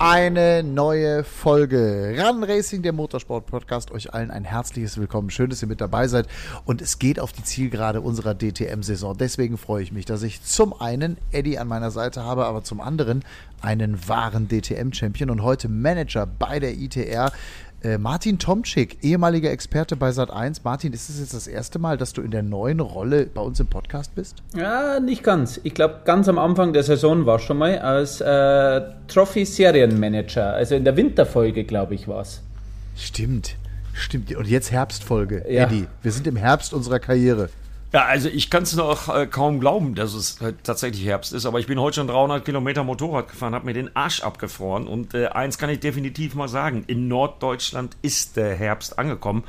Eine neue Folge Run Racing, der Motorsport Podcast. Euch allen ein herzliches Willkommen. Schön, dass ihr mit dabei seid. Und es geht auf die Zielgerade unserer DTM-Saison. Deswegen freue ich mich, dass ich zum einen Eddie an meiner Seite habe, aber zum anderen einen wahren DTM-Champion und heute Manager bei der ITR. Äh, Martin Tomczyk, ehemaliger Experte bei Sat1. Martin, ist es jetzt das erste Mal, dass du in der neuen Rolle bei uns im Podcast bist? Ja, nicht ganz. Ich glaube, ganz am Anfang der Saison war schon mal als äh, Trophy-Serienmanager. Also in der Winterfolge, glaube ich, war es. Stimmt, stimmt. Und jetzt Herbstfolge. Ja. Eddie, wir sind im Herbst unserer Karriere. Ja, also ich kann es noch äh, kaum glauben, dass es äh, tatsächlich Herbst ist, aber ich bin heute schon 300 Kilometer Motorrad gefahren, habe mir den Arsch abgefroren und äh, eins kann ich definitiv mal sagen, in Norddeutschland ist der Herbst angekommen.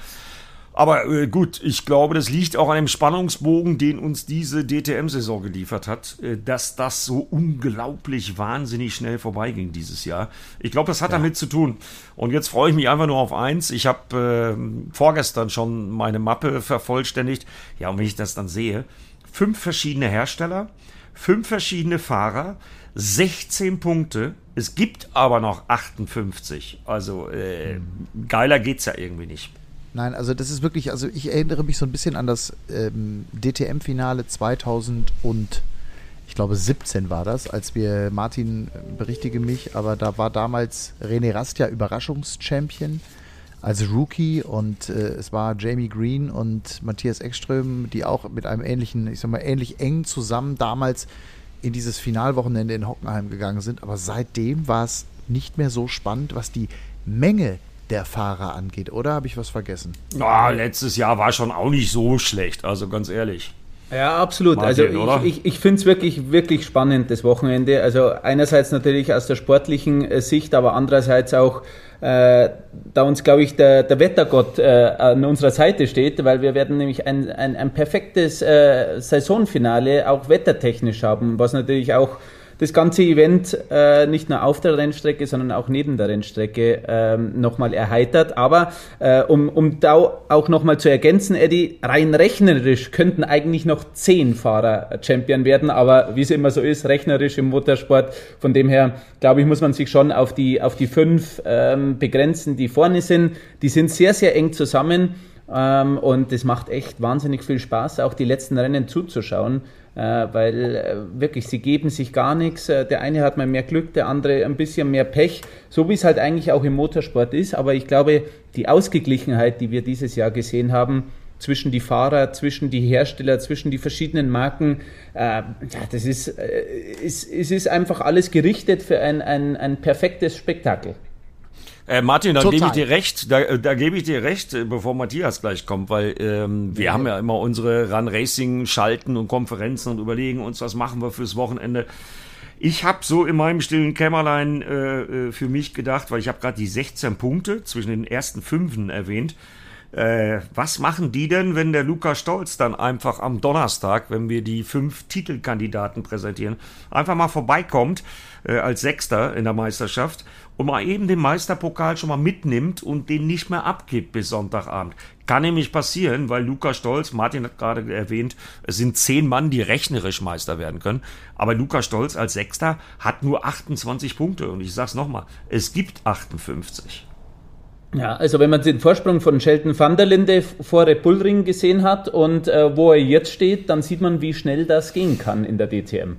Aber äh, gut, ich glaube, das liegt auch an dem Spannungsbogen, den uns diese DTM-Saison geliefert hat, äh, dass das so unglaublich wahnsinnig schnell vorbeiging dieses Jahr. Ich glaube, das hat ja. damit zu tun. Und jetzt freue ich mich einfach nur auf eins. Ich habe äh, vorgestern schon meine Mappe vervollständigt. Ja, und wenn ich das dann sehe, fünf verschiedene Hersteller, fünf verschiedene Fahrer, 16 Punkte. Es gibt aber noch 58. Also äh, geiler geht's ja irgendwie nicht. Nein, also das ist wirklich, also ich erinnere mich so ein bisschen an das ähm, DTM-Finale 2000 und ich glaube 17 war das, als wir, Martin berichtige mich, aber da war damals René Rast ja Überraschungschampion als Rookie und äh, es war Jamie Green und Matthias Ekström, die auch mit einem ähnlichen, ich sag mal, ähnlich eng zusammen damals in dieses Finalwochenende in Hockenheim gegangen sind. Aber seitdem war es nicht mehr so spannend, was die Menge der Fahrer angeht, oder habe ich was vergessen? Ja, letztes Jahr war schon auch nicht so schlecht, also ganz ehrlich. Ja, absolut. Martin, also ich, ich, ich finde es wirklich, wirklich spannend, das Wochenende. Also einerseits natürlich aus der sportlichen äh, Sicht, aber andererseits auch, äh, da uns, glaube ich, der, der Wettergott äh, an unserer Seite steht, weil wir werden nämlich ein, ein, ein perfektes äh, Saisonfinale auch wettertechnisch haben, was natürlich auch das ganze Event äh, nicht nur auf der Rennstrecke, sondern auch neben der Rennstrecke ähm, nochmal erheitert. Aber äh, um, um da auch nochmal zu ergänzen, Eddie, rein rechnerisch könnten eigentlich noch zehn Fahrer Champion werden, aber wie es immer so ist, rechnerisch im Motorsport, von dem her, glaube ich, muss man sich schon auf die, auf die fünf ähm, begrenzen, die vorne sind. Die sind sehr, sehr eng zusammen. Ähm, und es macht echt wahnsinnig viel Spaß, auch die letzten Rennen zuzuschauen, äh, weil äh, wirklich, sie geben sich gar nichts. Äh, der eine hat mal mehr Glück, der andere ein bisschen mehr Pech, so wie es halt eigentlich auch im Motorsport ist. Aber ich glaube, die Ausgeglichenheit, die wir dieses Jahr gesehen haben, zwischen die Fahrer, zwischen die Hersteller, zwischen die verschiedenen Marken. Äh, das ist, äh, ist, es ist einfach alles gerichtet für ein, ein, ein perfektes Spektakel. Äh, Martin, da gebe ich dir recht, da, da gebe ich dir recht, äh, bevor Matthias gleich kommt, weil ähm, wir ja. haben ja immer unsere Run Racing Schalten und Konferenzen und überlegen uns, was machen wir fürs Wochenende. Ich habe so in meinem stillen Kämmerlein äh, äh für mich gedacht, weil ich habe gerade die 16 Punkte zwischen den ersten Fünfen erwähnt. Äh, was machen die denn, wenn der Luca Stolz dann einfach am Donnerstag, wenn wir die fünf Titelkandidaten präsentieren, einfach mal vorbeikommt äh, als Sechster in der Meisterschaft und mal eben den Meisterpokal schon mal mitnimmt und den nicht mehr abgibt bis Sonntagabend. Kann nämlich passieren, weil Luca Stolz, Martin hat gerade erwähnt, es sind zehn Mann, die rechnerisch Meister werden können. Aber Luca Stolz als Sechster hat nur 28 Punkte. Und ich sag's nochmal, es gibt 58. Ja, also wenn man den Vorsprung von Sheldon van der Linde vor Red Bull Ring gesehen hat und äh, wo er jetzt steht, dann sieht man, wie schnell das gehen kann in der DTM.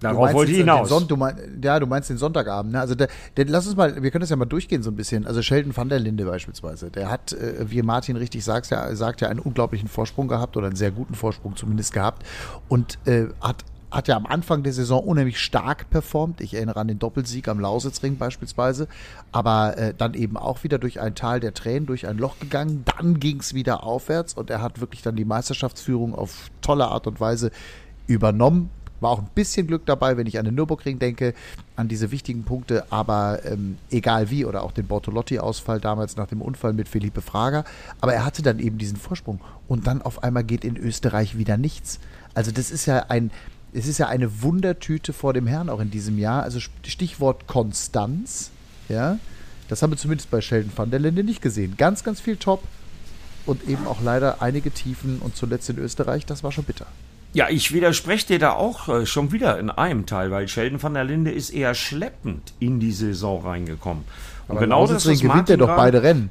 Du, Darauf wollte ich hinaus. Son, du mein, ja, du meinst den Sonntagabend. Ne? Also der, der, lass uns mal, wir können das ja mal durchgehen so ein bisschen. Also Sheldon van der Linde beispielsweise, der hat, äh, wie Martin richtig sagt, ja, sagt ja einen unglaublichen Vorsprung gehabt oder einen sehr guten Vorsprung zumindest gehabt und äh, hat hat ja am Anfang der Saison unheimlich stark performt. Ich erinnere an den Doppelsieg am Lausitzring beispielsweise. Aber äh, dann eben auch wieder durch ein Tal der Tränen, durch ein Loch gegangen. Dann ging es wieder aufwärts und er hat wirklich dann die Meisterschaftsführung auf tolle Art und Weise übernommen. War auch ein bisschen Glück dabei, wenn ich an den Nürburgring denke, an diese wichtigen Punkte, aber ähm, egal wie, oder auch den Bortolotti-Ausfall damals nach dem Unfall mit Felipe Frager. Aber er hatte dann eben diesen Vorsprung und dann auf einmal geht in Österreich wieder nichts. Also das ist ja ein, es ist ja eine Wundertüte vor dem Herrn auch in diesem Jahr. Also Stichwort Konstanz, ja. Das haben wir zumindest bei Sheldon van der Linde nicht gesehen. Ganz, ganz viel Top und eben auch leider einige Tiefen und zuletzt in Österreich, das war schon bitter. Ja, ich widerspreche dir da auch äh, schon wieder in einem Teil, weil Sheldon van der Linde ist eher schleppend in die Saison reingekommen. Aber genau das gewinnt Martin er doch beide Rennen.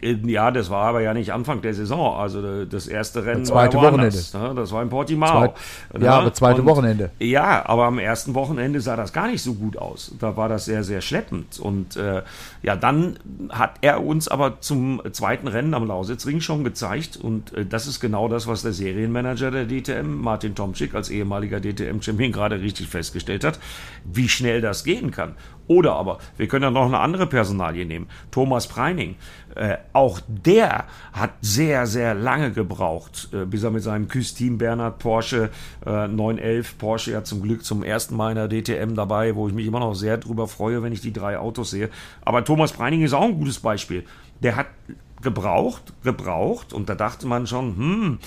Äh, ja, das war aber ja nicht Anfang der Saison. Also das erste Rennen das zweite war Wochenende. Ne? Das war in Portimao. Zweit, ja, aber zweite und, Wochenende. Ja, aber am ersten Wochenende sah das gar nicht so gut aus. Da war das sehr, sehr schleppend. Und äh, ja, dann hat er uns aber zum zweiten Rennen am Lausitzring schon gezeigt. Und äh, das ist genau das, was der Serienmanager der DTM, Martin Tomczyk, als ehemaliger DTM-Champion gerade richtig festgestellt hat, wie schnell das gehen kann. Oder aber, wir können ja noch eine andere Personalie nehmen. Thomas Preining. Äh, auch der hat sehr, sehr lange gebraucht, äh, bis er mit seinem Küsteam Bernhard Porsche äh, 911, Porsche ja zum Glück zum ersten Mal in der DTM dabei, wo ich mich immer noch sehr drüber freue, wenn ich die drei Autos sehe. Aber Thomas Preining ist auch ein gutes Beispiel. Der hat gebraucht, gebraucht und da dachte man schon, hm,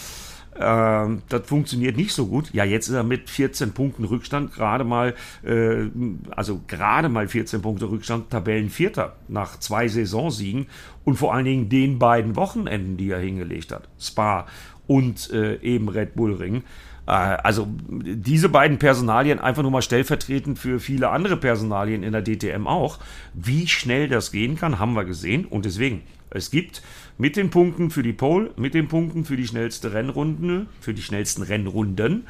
ähm, das funktioniert nicht so gut. Ja, jetzt ist er mit 14 Punkten Rückstand gerade mal, äh, also gerade mal 14 Punkte Rückstand, Tabellenvierter nach zwei Saisonsiegen und vor allen Dingen den beiden Wochenenden, die er hingelegt hat. Spa und äh, eben Red Bull Ring. Äh, also diese beiden Personalien einfach nur mal stellvertretend für viele andere Personalien in der DTM auch. Wie schnell das gehen kann, haben wir gesehen. Und deswegen, es gibt mit den Punkten für die Pole, mit den Punkten für die schnellste Rennrunde, für die schnellsten Rennrunden.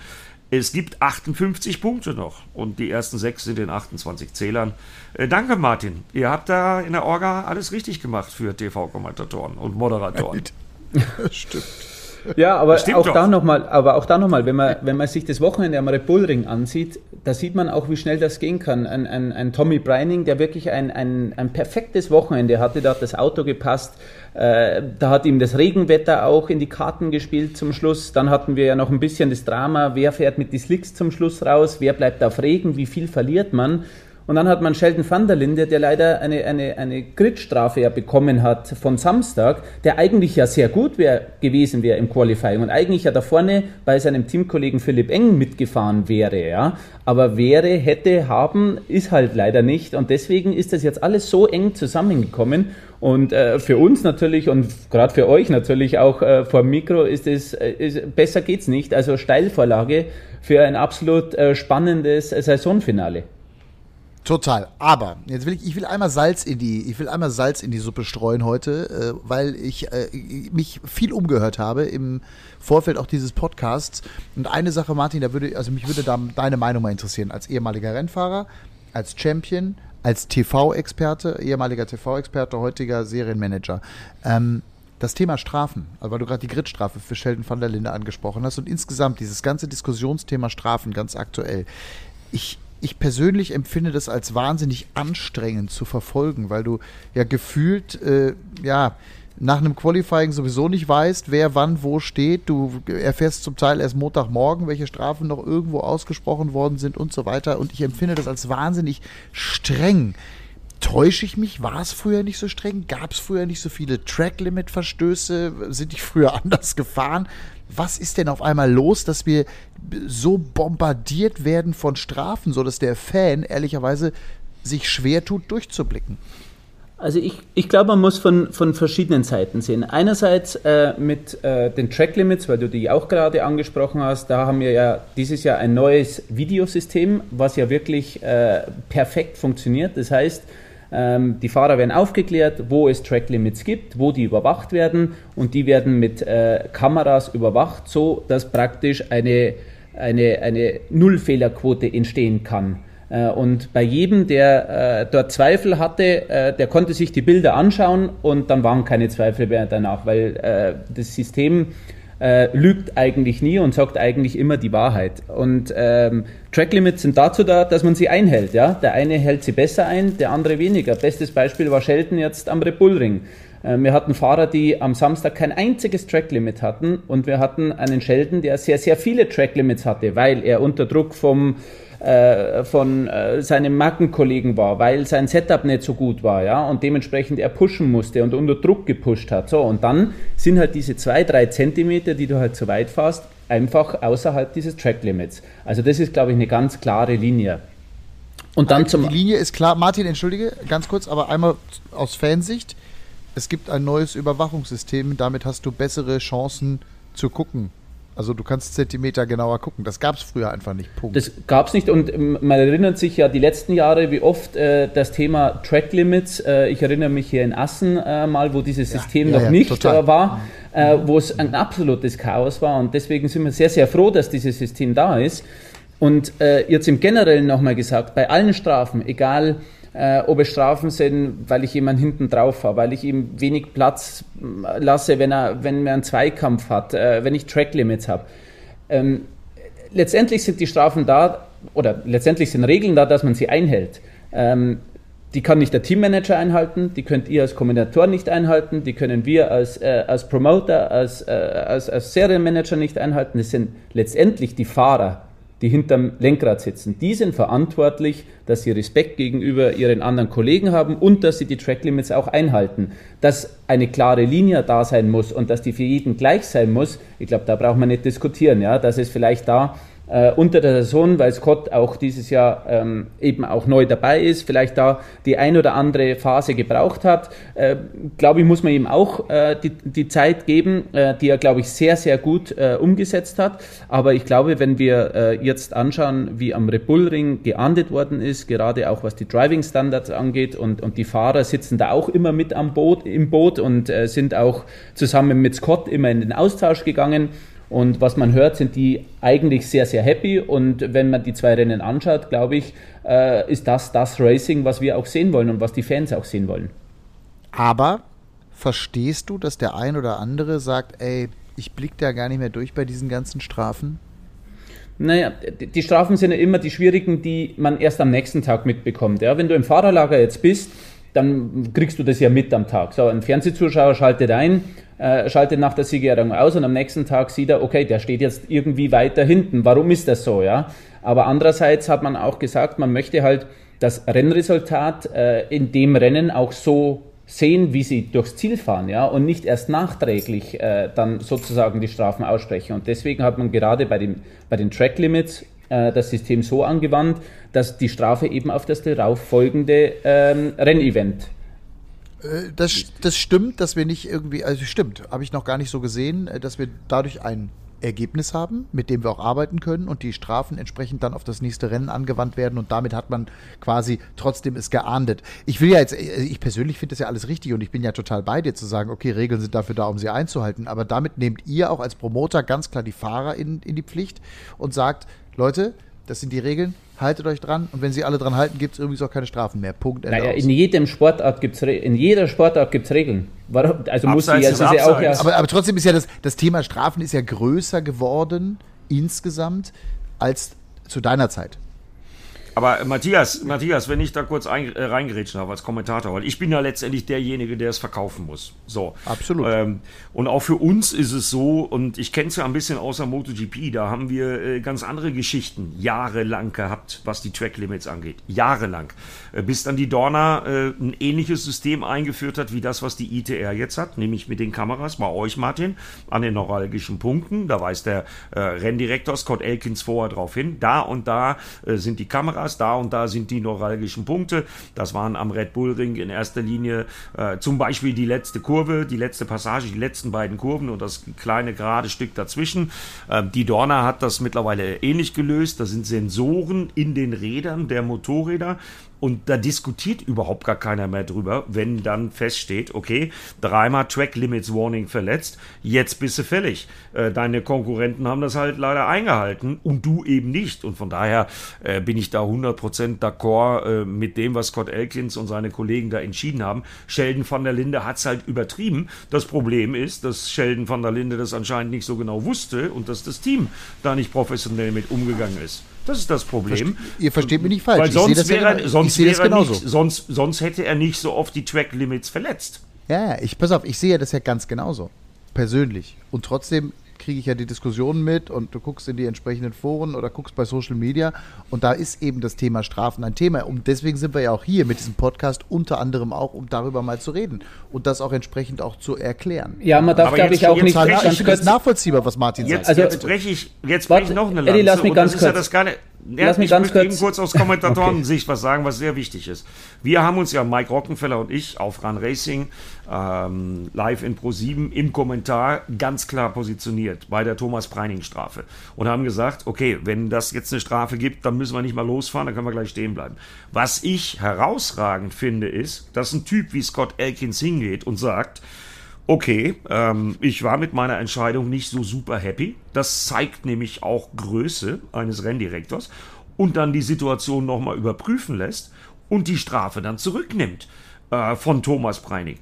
Es gibt 58 Punkte noch und die ersten sechs sind in 28 Zählern. Äh, danke, Martin. Ihr habt da in der Orga alles richtig gemacht für TV-Kommentatoren und Moderatoren. Stimmt. Ja, aber auch, da noch mal, aber auch da nochmal, wenn man, wenn man sich das Wochenende am Red Bull Ring ansieht, da sieht man auch, wie schnell das gehen kann. Ein, ein, ein Tommy Breining, der wirklich ein, ein, ein perfektes Wochenende hatte, da hat das Auto gepasst, äh, da hat ihm das Regenwetter auch in die Karten gespielt zum Schluss. Dann hatten wir ja noch ein bisschen das Drama, wer fährt mit die Slicks zum Schluss raus, wer bleibt auf Regen, wie viel verliert man. Und dann hat man Sheldon van der Linde, der leider eine, eine, eine Gridstrafe ja bekommen hat von Samstag, der eigentlich ja sehr gut wär, gewesen wäre im Qualifying und eigentlich ja da vorne bei seinem Teamkollegen Philipp Eng mitgefahren wäre. Ja? Aber wäre, hätte, haben, ist halt leider nicht. Und deswegen ist das jetzt alles so eng zusammengekommen. Und äh, für uns natürlich und gerade für euch natürlich auch äh, vor Mikro ist es äh, ist, besser geht's nicht. Also Steilvorlage für ein absolut äh, spannendes Saisonfinale. Total. Aber jetzt will ich, ich will einmal Salz in die, ich will einmal Salz in die Suppe streuen heute, äh, weil ich äh, mich viel umgehört habe im Vorfeld auch dieses Podcasts. Und eine Sache, Martin, da würde, also mich würde da deine Meinung mal interessieren, als ehemaliger Rennfahrer, als Champion, als TV-Experte, ehemaliger TV-Experte, heutiger Serienmanager. Ähm, das Thema Strafen, also weil du gerade die Gridstrafe für Sheldon van der Linde angesprochen hast und insgesamt dieses ganze Diskussionsthema Strafen ganz aktuell. Ich, ich persönlich empfinde das als wahnsinnig anstrengend zu verfolgen, weil du ja gefühlt, äh, ja, nach einem Qualifying sowieso nicht weißt, wer wann wo steht. Du erfährst zum Teil erst Montagmorgen, welche Strafen noch irgendwo ausgesprochen worden sind und so weiter. Und ich empfinde das als wahnsinnig streng. Täusche ich mich? War es früher nicht so streng? Gab es früher nicht so viele Track-Limit-Verstöße? Sind die früher anders gefahren? Was ist denn auf einmal los, dass wir so bombardiert werden von Strafen, so dass der Fan ehrlicherweise sich schwer tut, durchzublicken? Also ich, ich glaube, man muss von, von verschiedenen Seiten sehen. Einerseits äh, mit äh, den Track Limits, weil du die auch gerade angesprochen hast, da haben wir ja dieses Jahr ein neues Videosystem, was ja wirklich äh, perfekt funktioniert. Das heißt, ähm, die Fahrer werden aufgeklärt, wo es Tracklimits gibt, wo die überwacht werden und die werden mit äh, Kameras überwacht, so dass praktisch eine, eine, eine Nullfehlerquote entstehen kann. Äh, und bei jedem, der äh, dort Zweifel hatte, äh, der konnte sich die Bilder anschauen und dann waren keine Zweifel mehr danach, weil äh, das System äh, lügt eigentlich nie und sagt eigentlich immer die Wahrheit. Und ähm, Tracklimits sind dazu da, dass man sie einhält. Ja? Der eine hält sie besser ein, der andere weniger. Bestes Beispiel war Shelton jetzt am Red Bull Ring. Äh, wir hatten Fahrer, die am Samstag kein einziges Tracklimit hatten und wir hatten einen Shelton, der sehr, sehr viele Tracklimits hatte, weil er unter Druck vom äh, von äh, seinem Markenkollegen war, weil sein Setup nicht so gut war, ja, und dementsprechend er pushen musste und unter Druck gepusht hat. So, und dann sind halt diese zwei, drei Zentimeter, die du halt zu weit fährst, einfach außerhalb dieses Track Limits. Also das ist, glaube ich, eine ganz klare Linie. Und dann zum. Die Linie ist klar. Martin, entschuldige, ganz kurz, aber einmal aus Fansicht. Es gibt ein neues Überwachungssystem, damit hast du bessere Chancen zu gucken. Also du kannst Zentimeter genauer gucken. Das gab es früher einfach nicht. Punkt. Das gab es nicht und ähm, man erinnert sich ja die letzten Jahre, wie oft äh, das Thema Track Limits, äh, ich erinnere mich hier in Assen äh, mal, wo dieses System ja, noch ja, nicht äh, war, äh, wo es ein absolutes Chaos war und deswegen sind wir sehr, sehr froh, dass dieses System da ist. Und äh, jetzt im Generellen nochmal gesagt, bei allen Strafen, egal äh, ob es Strafen sind, weil ich jemanden hinten drauf habe, weil ich ihm wenig Platz äh, lasse, wenn er, wenn er einen Zweikampf hat, äh, wenn ich Tracklimits habe. Ähm, letztendlich sind die Strafen da, oder letztendlich sind Regeln da, dass man sie einhält. Ähm, die kann nicht der Teammanager einhalten, die könnt ihr als Kombinator nicht einhalten, die können wir als, äh, als Promoter, als, äh, als, als Serienmanager nicht einhalten. Es sind letztendlich die Fahrer, die hinterm Lenkrad sitzen. Die sind verantwortlich, dass sie Respekt gegenüber ihren anderen Kollegen haben und dass sie die Tracklimits auch einhalten. Dass eine klare Linie da sein muss und dass die für jeden gleich sein muss, ich glaube, da braucht man nicht diskutieren. Ja? Dass es vielleicht da äh, unter der Saison, weil Scott auch dieses Jahr ähm, eben auch neu dabei ist, vielleicht da die ein oder andere Phase gebraucht hat, äh, glaube ich, muss man ihm auch äh, die, die Zeit geben, äh, die er, glaube ich, sehr, sehr gut äh, umgesetzt hat. Aber ich glaube, wenn wir äh, jetzt anschauen, wie am Red Bull Ring geahndet worden ist, gerade auch was die Driving Standards angeht und, und die Fahrer sitzen da auch immer mit am Boot, im Boot und sind auch zusammen mit Scott immer in den Austausch gegangen. Und was man hört, sind die eigentlich sehr, sehr happy. Und wenn man die zwei Rennen anschaut, glaube ich, äh, ist das das Racing, was wir auch sehen wollen und was die Fans auch sehen wollen. Aber verstehst du, dass der ein oder andere sagt, ey, ich blicke da gar nicht mehr durch bei diesen ganzen Strafen? Naja, die Strafen sind ja immer die schwierigen, die man erst am nächsten Tag mitbekommt. Ja, wenn du im Fahrerlager jetzt bist, dann kriegst du das ja mit am Tag. So, ein Fernsehzuschauer schaltet ein, äh, schaltet nach der Siegerehrung aus und am nächsten Tag sieht er, okay, der steht jetzt irgendwie weiter hinten. Warum ist das so, ja? Aber andererseits hat man auch gesagt, man möchte halt das Rennresultat äh, in dem Rennen auch so sehen, wie sie durchs Ziel fahren, ja, und nicht erst nachträglich äh, dann sozusagen die Strafen aussprechen. Und deswegen hat man gerade bei, dem, bei den Track Limits äh, das System so angewandt, dass die Strafe eben auf das darauf folgende ähm, Rennevent äh, das, das stimmt, dass wir nicht irgendwie, also stimmt, habe ich noch gar nicht so gesehen, äh, dass wir dadurch ein Ergebnis haben, mit dem wir auch arbeiten können und die Strafen entsprechend dann auf das nächste Rennen angewandt werden und damit hat man quasi trotzdem es geahndet. Ich will ja jetzt, ich persönlich finde das ja alles richtig und ich bin ja total bei dir zu sagen, okay, Regeln sind dafür da, um sie einzuhalten, aber damit nehmt ihr auch als Promoter ganz klar die Fahrer in, in die Pflicht und sagt, Leute, das sind die Regeln, haltet euch dran und wenn sie alle dran halten, gibt es übrigens auch keine Strafen mehr. Punkt. Ende naja, in jedem Sportart gibt's in jeder Sportart gibt es Regeln. Warum? Also muss also ja auch ja aber, aber trotzdem ist ja das, das Thema Strafen ist ja größer geworden insgesamt als zu deiner Zeit. Aber äh, Matthias, Matthias, wenn ich da kurz ein, äh, reingerätschen habe als Kommentator, weil ich bin ja letztendlich derjenige, der es verkaufen muss. So. Absolut. Ähm, und auch für uns ist es so, und ich kenne es ja ein bisschen außer MotoGP, da haben wir äh, ganz andere Geschichten jahrelang gehabt, was die Track Limits angeht. Jahrelang. Äh, bis dann die Dorna äh, ein ähnliches System eingeführt hat, wie das, was die ITR jetzt hat, nämlich mit den Kameras bei euch, Martin, an den neuralgischen Punkten. Da weist der äh, Renndirektor Scott Elkins vorher drauf hin. Da und da sind die Kameras Kameras, da und da sind die neuralgischen Punkte. Das waren am Red Bull Ring in erster Linie äh, zum Beispiel die letzte Kurve, die letzte Passage, die letzten beiden Kurven und das kleine gerade Stück dazwischen. Äh, die Dorna hat das mittlerweile ähnlich gelöst. Da sind Sensoren in den Rädern der Motorräder. Und da diskutiert überhaupt gar keiner mehr drüber, wenn dann feststeht, okay, dreimal Track Limits Warning verletzt, jetzt bist du fällig. Äh, deine Konkurrenten haben das halt leider eingehalten und du eben nicht. Und von daher äh, bin ich da 100% d'accord äh, mit dem, was Scott Elkins und seine Kollegen da entschieden haben. Sheldon van der Linde hat es halt übertrieben. Das Problem ist, dass Sheldon van der Linde das anscheinend nicht so genau wusste und dass das Team da nicht professionell mit umgegangen ist. Das ist das Problem. Ihr versteht mich nicht falsch. Weil sonst, wäre, ja, sonst, wäre nicht, sonst, sonst hätte er nicht so oft die Track Limits verletzt. Ja, ich pass auf, ich sehe das ja ganz genauso. Persönlich. Und trotzdem kriege ich ja die Diskussionen mit und du guckst in die entsprechenden Foren oder guckst bei Social Media und da ist eben das Thema Strafen ein Thema. Und deswegen sind wir ja auch hier mit diesem Podcast unter anderem auch, um darüber mal zu reden und das auch entsprechend auch zu erklären. Ja, man darf, glaube ich, auch nicht ganz kurz nachvollziehbar, was Martin jetzt, sagt. Also, jetzt breche ich, jetzt breche ich noch eine Lanze. Eddie, lass mich ganz kurz. Ja das gar nicht, ja, Lass mich ich ganz kurz, kurz aus Kommentatoren-Sicht okay. was sagen, was sehr wichtig ist. Wir haben uns ja, Mike Rockenfeller und ich, auf Run Racing, ähm, live in Pro7 im Kommentar ganz klar positioniert bei der Thomas Preining-Strafe und haben gesagt, okay, wenn das jetzt eine Strafe gibt, dann müssen wir nicht mal losfahren, dann können wir gleich stehen bleiben. Was ich herausragend finde, ist, dass ein Typ wie Scott Elkins hingeht und sagt, okay, ähm, ich war mit meiner Entscheidung nicht so super happy. Das zeigt nämlich auch Größe eines Renndirektors und dann die Situation nochmal überprüfen lässt und die Strafe dann zurücknimmt äh, von Thomas Preinig.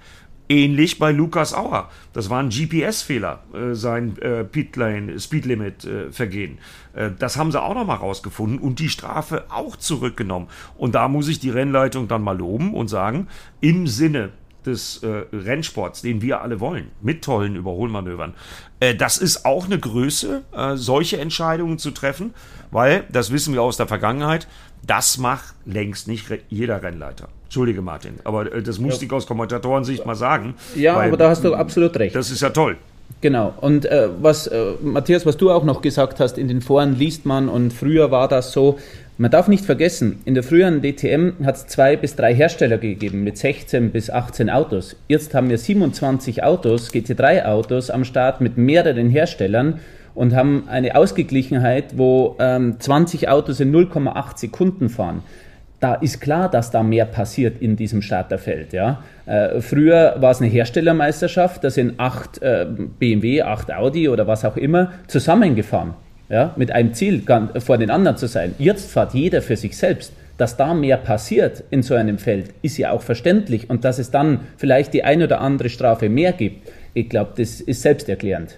Ähnlich bei Lukas Auer. Das war ein GPS-Fehler, äh, sein äh, Pitlane Speedlimit äh, Vergehen. Äh, das haben sie auch nochmal rausgefunden und die Strafe auch zurückgenommen. Und da muss ich die Rennleitung dann mal loben und sagen, im Sinne des äh, Rennsports, den wir alle wollen, mit tollen Überholmanövern. Äh, das ist auch eine Größe, äh, solche Entscheidungen zu treffen, weil, das wissen wir aus der Vergangenheit, das macht längst nicht jeder Rennleiter. Entschuldige, Martin, aber äh, das musste ja. ich aus Kommentatorensicht mal sagen. Ja, aber da hast du absolut recht. Das ist ja toll. Genau. Und äh, was, äh, Matthias, was du auch noch gesagt hast, in den Foren liest man und früher war das so, man darf nicht vergessen, in der früheren DTM hat es zwei bis drei Hersteller gegeben mit 16 bis 18 Autos. Jetzt haben wir 27 Autos, GT3 Autos am Start mit mehreren Herstellern und haben eine Ausgeglichenheit, wo ähm, 20 Autos in 0,8 Sekunden fahren. Da ist klar, dass da mehr passiert in diesem Starterfeld. Ja? Äh, früher war es eine Herstellermeisterschaft, da sind acht äh, BMW, acht Audi oder was auch immer zusammengefahren ja, mit einem Ziel vor den anderen zu sein. Jetzt fährt jeder für sich selbst. Dass da mehr passiert in so einem Feld, ist ja auch verständlich. Und dass es dann vielleicht die ein oder andere Strafe mehr gibt, ich glaube, das ist selbsterklärend.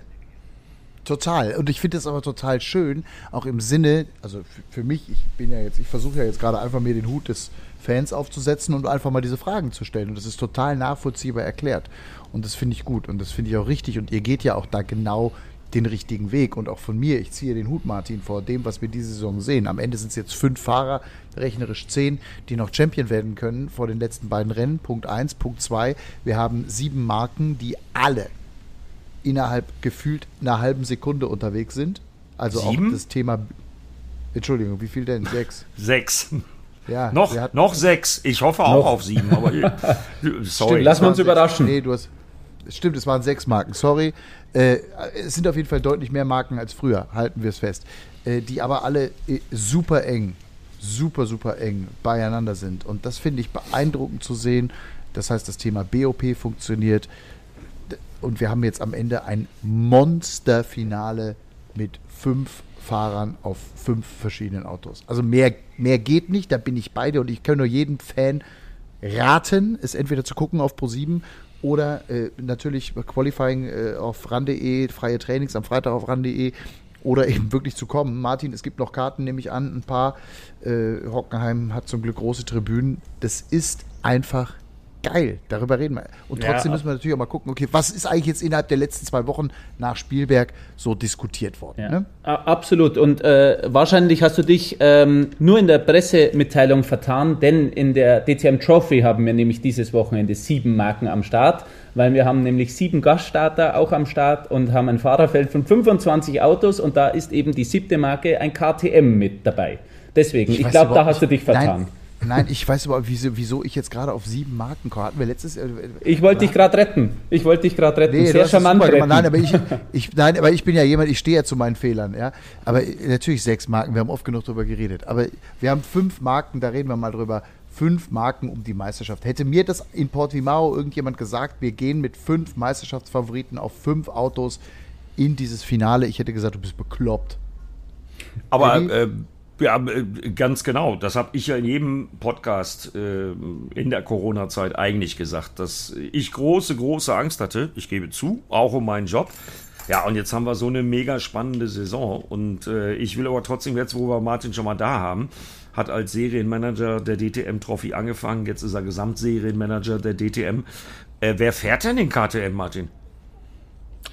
Total. Und ich finde es aber total schön, auch im Sinne, also für mich, ich bin ja jetzt, ich versuche ja jetzt gerade einfach mir den Hut des Fans aufzusetzen und einfach mal diese Fragen zu stellen. Und das ist total nachvollziehbar erklärt. Und das finde ich gut und das finde ich auch richtig. Und ihr geht ja auch da genau den richtigen Weg. Und auch von mir, ich ziehe den Hut, Martin, vor dem, was wir diese Saison sehen. Am Ende sind es jetzt fünf Fahrer, rechnerisch zehn, die noch Champion werden können vor den letzten beiden Rennen. Punkt eins. Punkt zwei, wir haben sieben Marken, die alle innerhalb gefühlt einer halben Sekunde unterwegs sind. Also sieben? auch das Thema. Entschuldigung, wie viel denn? Sechs. Sechs. Ja, noch, noch sechs. Ich hoffe auch noch. auf sieben. Aber sorry. Stimmt, lassen wir uns überraschen. Nee, du hast. Stimmt, es waren sechs Marken. Sorry. Äh, es sind auf jeden Fall deutlich mehr Marken als früher, halten wir es fest. Äh, die aber alle äh, super eng, super, super eng beieinander sind. Und das finde ich beeindruckend zu sehen. Das heißt, das Thema BOP funktioniert. Und wir haben jetzt am Ende ein Monsterfinale mit fünf Fahrern auf fünf verschiedenen Autos. Also mehr, mehr geht nicht, da bin ich beide und ich kann nur jedem Fan raten, es entweder zu gucken auf Pro7 oder äh, natürlich Qualifying äh, auf ran.de, freie Trainings am Freitag auf ran.de oder eben wirklich zu kommen. Martin, es gibt noch Karten, nehme ich an, ein paar. Äh, Hockenheim hat zum Glück große Tribünen. Das ist einfach geil. Darüber reden wir. Und trotzdem ja. müssen wir natürlich auch mal gucken, okay, was ist eigentlich jetzt innerhalb der letzten zwei Wochen nach Spielberg so diskutiert worden? Ja. Ne? Absolut. Und äh, wahrscheinlich hast du dich ähm, nur in der Pressemitteilung vertan, denn in der DTM Trophy haben wir nämlich dieses Wochenende sieben Marken am Start, weil wir haben nämlich sieben Gaststarter auch am Start und haben ein Fahrerfeld von 25 Autos und da ist eben die siebte Marke ein KTM mit dabei. Deswegen, ich, ich glaube, da hast du dich vertan. Nein. Nein, ich weiß überhaupt, wieso, wieso ich jetzt gerade auf sieben Marken komme. Hatten wir letztes äh, Ich wollte dich gerade retten. Ich wollte dich gerade retten. Nee, Sehr charmant retten. Nein, aber ich, ich, nein, aber ich bin ja jemand, ich stehe ja zu meinen Fehlern. Ja? Aber natürlich sechs Marken, wir haben oft genug darüber geredet. Aber wir haben fünf Marken, da reden wir mal drüber. Fünf Marken um die Meisterschaft. Hätte mir das in Portimao irgendjemand gesagt, wir gehen mit fünf Meisterschaftsfavoriten auf fünf Autos in dieses Finale, ich hätte gesagt, du bist bekloppt. Aber äh, ja, äh, ganz genau. Das habe ich ja in jedem Podcast äh, in der Corona-Zeit eigentlich gesagt, dass ich große, große Angst hatte. Ich gebe zu, auch um meinen Job. Ja, und jetzt haben wir so eine mega spannende Saison. Und äh, ich will aber trotzdem jetzt, wo wir Martin schon mal da haben, hat als Serienmanager der DTM Trophy angefangen. Jetzt ist er Gesamtserienmanager der DTM. Äh, wer fährt denn den KTM, Martin?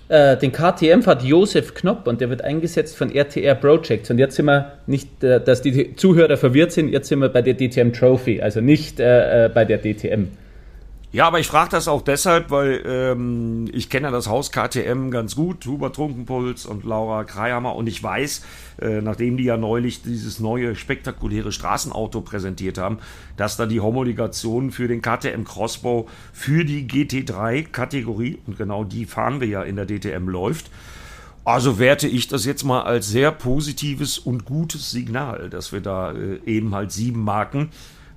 Äh, den KTM hat Josef Knopp und der wird eingesetzt von RTR Projects. Und jetzt sind wir nicht, äh, dass die Zuhörer verwirrt sind, jetzt sind wir bei der DTM Trophy, also nicht äh, äh bei der DTM. Ja, aber ich frage das auch deshalb, weil ähm, ich kenne ja das Haus KTM ganz gut, Hubert Trunkenpuls und Laura Kreihammer und ich weiß, äh, nachdem die ja neulich dieses neue spektakuläre Straßenauto präsentiert haben, dass da die Homologation für den KTM Crossbow für die GT3-Kategorie, und genau die fahren wir ja in der DTM, läuft. Also werte ich das jetzt mal als sehr positives und gutes Signal, dass wir da äh, eben halt sieben Marken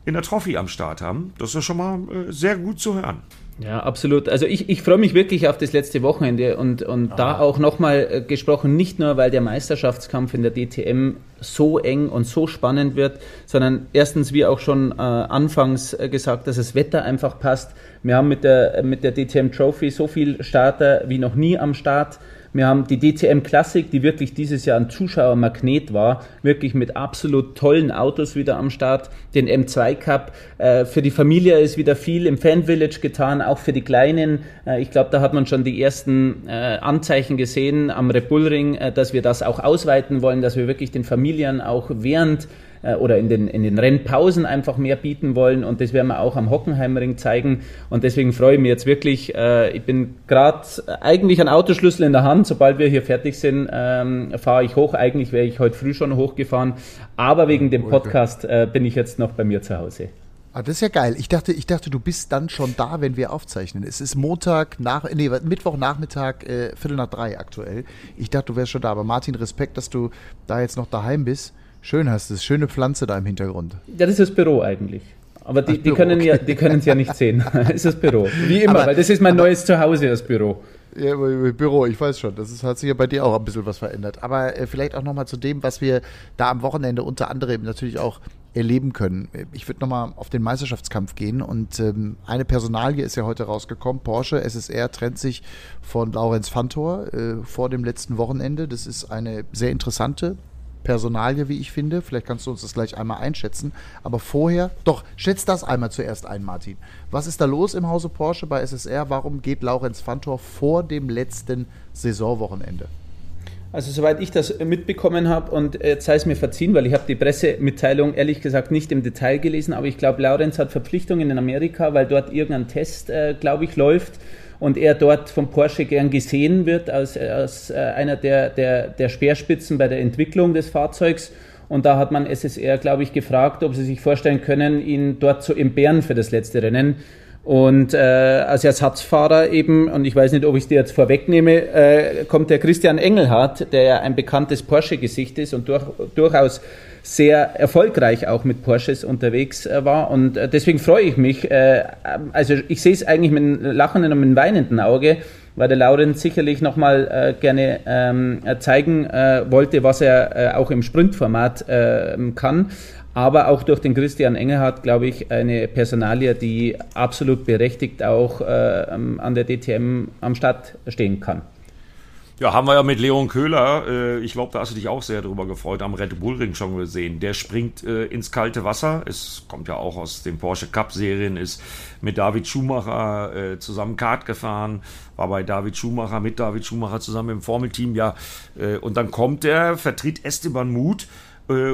in der Trophy am Start haben. Das ist schon mal äh, sehr gut zu hören. Ja, absolut. Also ich, ich freue mich wirklich auf das letzte Wochenende und, und da auch nochmal äh, gesprochen, nicht nur, weil der Meisterschaftskampf in der DTM so eng und so spannend wird, sondern erstens, wie auch schon äh, anfangs äh, gesagt, dass das Wetter einfach passt. Wir haben mit der, mit der DTM Trophy so viel Starter wie noch nie am Start. Wir haben die DTM Classic, die wirklich dieses Jahr ein Zuschauermagnet war, wirklich mit absolut tollen Autos wieder am Start. Den M2 Cup. Äh, für die Familie ist wieder viel im Fan Village getan, auch für die Kleinen. Äh, ich glaube, da hat man schon die ersten äh, Anzeichen gesehen am Red Bull Ring, dass wir das auch ausweiten wollen, dass wir wirklich den Familien auch während äh, oder in den, in den Rennpausen einfach mehr bieten wollen und das werden wir auch am Hockenheimring zeigen und deswegen freue ich mich jetzt wirklich, äh, ich bin gerade eigentlich ein Autoschlüssel in der Hand, sobald wir hier fertig sind, ähm, fahre ich hoch, eigentlich wäre ich heute früh schon hochgefahren, aber wegen dem Podcast äh, bin ich jetzt noch bei mir zu Hause. Ah, das ist ja geil. Ich dachte, ich dachte, du bist dann schon da, wenn wir aufzeichnen. Es ist Montag nach, nee, Mittwochnachmittag, äh, Viertel nach drei aktuell. Ich dachte, du wärst schon da. Aber Martin, Respekt, dass du da jetzt noch daheim bist. Schön hast du es. Schöne Pflanze da im Hintergrund. Ja, das ist das Büro eigentlich. Aber die, Ach, die können okay. ja, die können es ja nicht sehen. das ist das Büro. Wie immer, aber, weil das ist mein aber, neues Zuhause, das Büro. Ja, Büro, ich weiß schon. Das ist, hat sich ja bei dir auch ein bisschen was verändert. Aber äh, vielleicht auch nochmal zu dem, was wir da am Wochenende unter anderem natürlich auch erleben können. Ich würde nochmal auf den Meisterschaftskampf gehen und ähm, eine Personalie ist ja heute rausgekommen. Porsche SSR trennt sich von Laurenz Fantor äh, vor dem letzten Wochenende. Das ist eine sehr interessante Personalie, wie ich finde. Vielleicht kannst du uns das gleich einmal einschätzen. Aber vorher, doch, schätzt das einmal zuerst ein, Martin. Was ist da los im Hause Porsche bei SSR? Warum geht Laurenz Fantor vor dem letzten Saisonwochenende? Also soweit ich das mitbekommen habe und jetzt sei es mir verziehen, weil ich habe die Pressemitteilung ehrlich gesagt nicht im Detail gelesen, aber ich glaube, Laurenz hat Verpflichtungen in Amerika, weil dort irgendein Test, äh, glaube ich, läuft und er dort von Porsche gern gesehen wird als, als äh, einer der, der, der Speerspitzen bei der Entwicklung des Fahrzeugs. Und da hat man SSR, glaube ich, gefragt, ob sie sich vorstellen können, ihn dort zu entbehren für das letzte Rennen. Und äh, als Ersatzfahrer eben, und ich weiß nicht, ob ich dir jetzt vorwegnehme, äh, kommt der Christian Engelhardt, der ja ein bekanntes Porsche-Gesicht ist und durch, durchaus sehr erfolgreich auch mit Porsches unterwegs äh, war. Und äh, deswegen freue ich mich. Äh, also ich sehe es eigentlich mit einem lachenden und mit einem weinenden Auge, weil der Lauren sicherlich nochmal gerne ähm, zeigen wollte, was er auch im Sprintformat ähm, kann. Aber auch durch den Christian Engelhardt, glaube ich, eine Personalie, die absolut berechtigt auch an der DTM am Start stehen kann. Ja, haben wir ja mit Leon Köhler, äh, ich glaube, da hast du dich auch sehr drüber gefreut, am Red Bull Ring schon gesehen. Der springt äh, ins kalte Wasser. Es kommt ja auch aus den Porsche Cup Serien, ist mit David Schumacher äh, zusammen Kart gefahren, war bei David Schumacher, mit David Schumacher zusammen im Formelteam, ja. Äh, und dann kommt er, vertritt Esteban Muth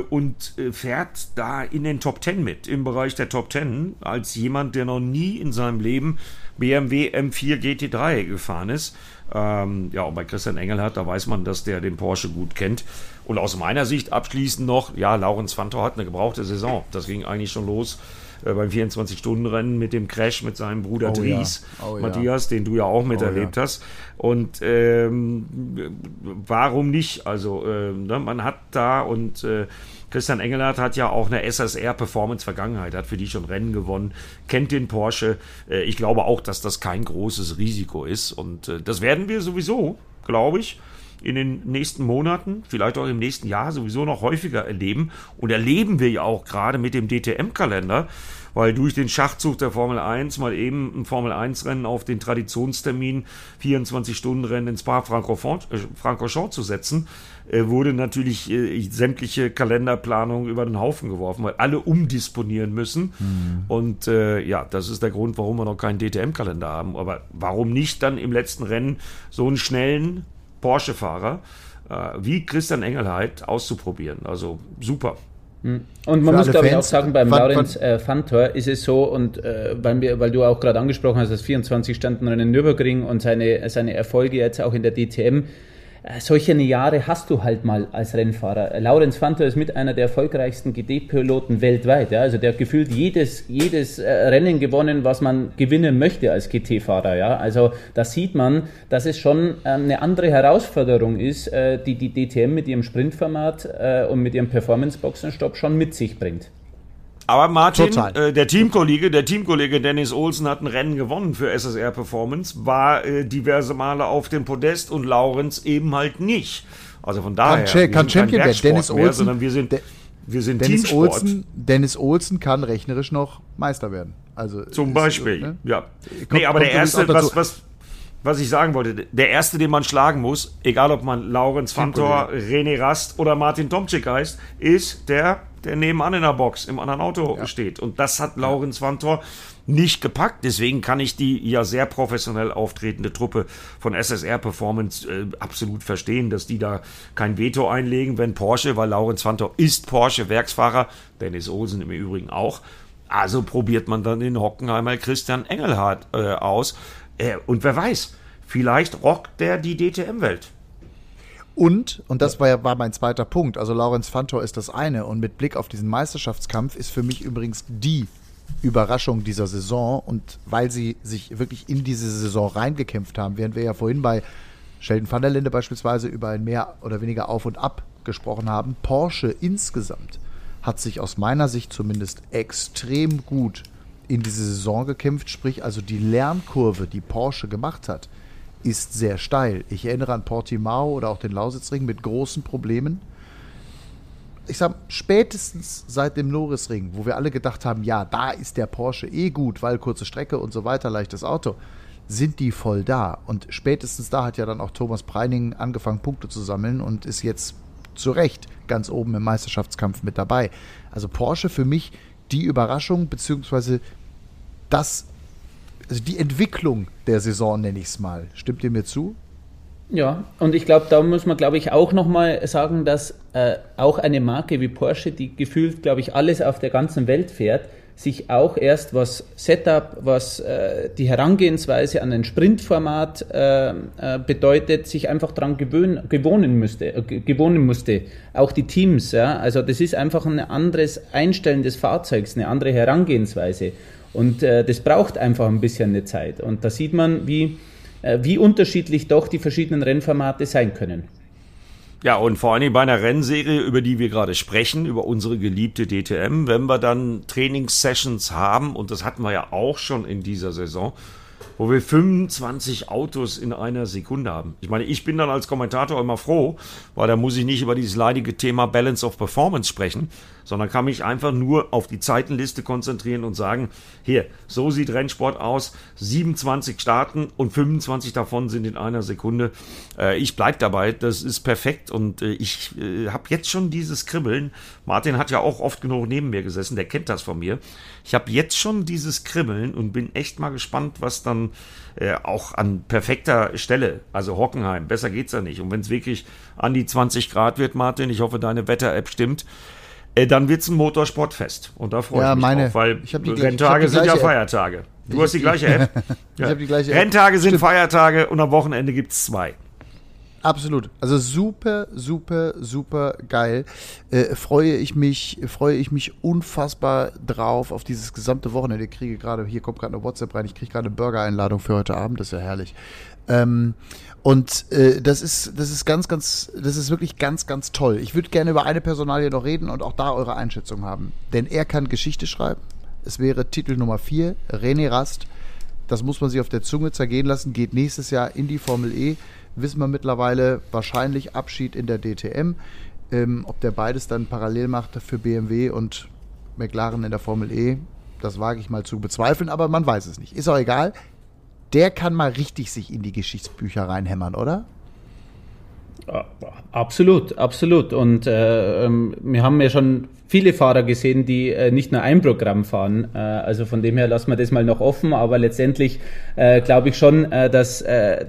und äh, fährt da in den Top Ten mit, im Bereich der Top Ten, als jemand, der noch nie in seinem Leben BMW M4 GT3 gefahren ist. Ähm, ja, und bei Christian Engelhardt, da weiß man, dass der den Porsche gut kennt. Und aus meiner Sicht abschließend noch, ja, Laurens Fantor hat eine gebrauchte Saison. Das ging eigentlich schon los äh, beim 24-Stunden-Rennen mit dem Crash mit seinem Bruder oh, Dries, ja. oh, Matthias, ja. den du ja auch miterlebt oh, ja. hast. Und ähm, warum nicht? Also, äh, ne, man hat da und äh, Christian Engelhardt hat ja auch eine SSR-Performance-Vergangenheit, hat für die schon Rennen gewonnen, kennt den Porsche. Äh, ich glaube auch, dass das kein großes Risiko ist. Und äh, das werden wir sowieso, glaube ich, in den nächsten Monaten, vielleicht auch im nächsten Jahr sowieso noch häufiger erleben. Und erleben wir ja auch gerade mit dem DTM-Kalender, weil durch den Schachzug der Formel 1 mal eben ein Formel 1-Rennen auf den Traditionstermin 24-Stunden-Rennen in Spa-Francorchamps zu setzen, äh, wurde natürlich äh, sämtliche Kalenderplanung über den Haufen geworfen, weil alle umdisponieren müssen. Mhm. Und äh, ja, das ist der Grund, warum wir noch keinen DTM-Kalender haben. Aber warum nicht dann im letzten Rennen so einen schnellen Porsche-Fahrer äh, wie Christian Engelheit auszuprobieren? Also super. Hm. Und man muss, glaube ich, auch sagen, beim Fun, Laurens äh, Fantor ist es so, und äh, weil, wir, weil du auch gerade angesprochen hast, das 24-Stunden-Rennen in Nürburgring und seine, seine Erfolge jetzt auch in der DTM, äh, solche Jahre hast du halt mal als Rennfahrer. Äh, Laurens Fanter ist mit einer der erfolgreichsten GT-Piloten weltweit. Ja? Also der hat gefühlt jedes, jedes äh, Rennen gewonnen, was man gewinnen möchte als GT-Fahrer. Ja? Also da sieht man, dass es schon ähm, eine andere Herausforderung ist, äh, die die DTM mit ihrem Sprintformat äh, und mit ihrem Performance-Boxenstopp schon mit sich bringt. Aber Martin, äh, der Teamkollege, der Teamkollege Dennis Olsen hat ein Rennen gewonnen für SSR Performance, war äh, diverse Male auf dem Podest und Laurenz eben halt nicht. Also von daher, kann, kann Champion werden. Dennis mehr, Olsen, sondern wir sind, wir sind Dennis Teamsport. Olsen, Dennis Olsen kann rechnerisch noch Meister werden. Also zum Beispiel, ne? ja. Kommt, nee, aber der erste, was, was, was ich sagen wollte, der erste, den man schlagen muss, egal ob man Laurenz Fantor, René Rast oder Martin Tomczyk heißt, ist der der nebenan in der Box im anderen Auto ja. steht. Und das hat Laurenz Vantor nicht gepackt. Deswegen kann ich die ja sehr professionell auftretende Truppe von SSR Performance äh, absolut verstehen, dass die da kein Veto einlegen, wenn Porsche, weil Laurenz Vantor ist Porsche Werksfahrer, Dennis Olsen im Übrigen auch. Also probiert man dann den Hockenheimer Christian Engelhardt äh, aus. Äh, und wer weiß, vielleicht rockt der die DTM-Welt. Und, und das war, war mein zweiter Punkt, also Laurenz Fantor ist das eine und mit Blick auf diesen Meisterschaftskampf ist für mich übrigens die Überraschung dieser Saison und weil sie sich wirklich in diese Saison reingekämpft haben, während wir ja vorhin bei Sheldon van der Linde beispielsweise über ein mehr oder weniger Auf und Ab gesprochen haben, Porsche insgesamt hat sich aus meiner Sicht zumindest extrem gut in diese Saison gekämpft, sprich also die Lernkurve, die Porsche gemacht hat, ist sehr steil. Ich erinnere an Portimao oder auch den Lausitzring mit großen Problemen. Ich sag, spätestens seit dem Norrisring, wo wir alle gedacht haben, ja, da ist der Porsche eh gut, weil kurze Strecke und so weiter, leichtes Auto, sind die voll da. Und spätestens da hat ja dann auch Thomas Preining angefangen, Punkte zu sammeln und ist jetzt zu Recht ganz oben im Meisterschaftskampf mit dabei. Also Porsche für mich die Überraschung, beziehungsweise das also die Entwicklung der Saison, nenne ich es mal. Stimmt ihr mir zu? Ja, und ich glaube, da muss man, glaube ich, auch nochmal sagen, dass äh, auch eine Marke wie Porsche, die gefühlt, glaube ich, alles auf der ganzen Welt fährt, sich auch erst was Setup, was äh, die Herangehensweise an ein Sprintformat äh, äh, bedeutet, sich einfach daran gewöhnen, gewohnen müsste, äh, gewohnen musste. Auch die Teams, ja. Also das ist einfach ein anderes Einstellen des Fahrzeugs, eine andere Herangehensweise. Und äh, das braucht einfach ein bisschen eine Zeit. Und da sieht man, wie, äh, wie unterschiedlich doch die verschiedenen Rennformate sein können. Ja, und vor allem bei einer Rennserie, über die wir gerade sprechen, über unsere geliebte DTM, wenn wir dann Trainingssessions haben, und das hatten wir ja auch schon in dieser Saison, wo wir 25 Autos in einer Sekunde haben. Ich meine, ich bin dann als Kommentator immer froh, weil da muss ich nicht über dieses leidige Thema Balance of Performance sprechen, sondern kann mich einfach nur auf die Zeitenliste konzentrieren und sagen, hier, so sieht Rennsport aus, 27 starten und 25 davon sind in einer Sekunde. Äh, ich bleibe dabei, das ist perfekt und äh, ich äh, habe jetzt schon dieses Kribbeln. Martin hat ja auch oft genug neben mir gesessen, der kennt das von mir. Ich habe jetzt schon dieses Kribbeln und bin echt mal gespannt, was dann äh, auch an perfekter Stelle, also Hockenheim, besser geht's ja nicht. Und wenn es wirklich an die 20 Grad wird, Martin, ich hoffe, deine Wetter-App stimmt, dann wird es ein Motorsportfest. Und da freue ja, ich mich meine, drauf, weil ich die, Renntage ich sind ja Feiertage. Du ich hast die gleiche App. ja. ich die gleiche App. Renntage sind Stimmt. Feiertage und am Wochenende gibt es zwei. Absolut. Also super, super, super geil. Äh, freue ich mich, freue ich mich unfassbar drauf auf dieses gesamte Wochenende. Ich kriege gerade, hier kommt gerade eine WhatsApp rein, ich kriege gerade eine Burger-Einladung für heute Abend, das ist ja herrlich. Ähm, und äh, das ist, das ist ganz, ganz, das ist wirklich ganz, ganz toll. Ich würde gerne über eine Personalie noch reden und auch da eure Einschätzung haben. Denn er kann Geschichte schreiben. Es wäre Titel Nummer 4, René Rast. Das muss man sich auf der Zunge zergehen lassen. Geht nächstes Jahr in die Formel E. Wissen wir mittlerweile wahrscheinlich Abschied in der DTM. Ähm, ob der beides dann parallel macht für BMW und McLaren in der Formel E, das wage ich mal zu bezweifeln, aber man weiß es nicht. Ist auch egal. Der kann mal richtig sich in die Geschichtsbücher reinhämmern, oder? Absolut, absolut. Und äh, ähm, wir haben ja schon viele Fahrer gesehen, die äh, nicht nur ein Programm fahren. Äh, also von dem her lassen wir das mal noch offen. Aber letztendlich äh, glaube ich schon, äh, dass äh,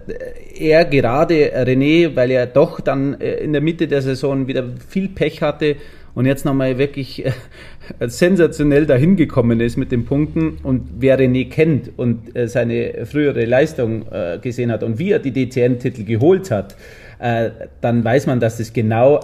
er gerade René, weil er doch dann in der Mitte der Saison wieder viel Pech hatte und jetzt nochmal wirklich sensationell dahin gekommen ist mit den Punkten und wer René kennt und seine frühere Leistung gesehen hat und wie er die DTN-Titel geholt hat, äh, dann weiß man, dass es genau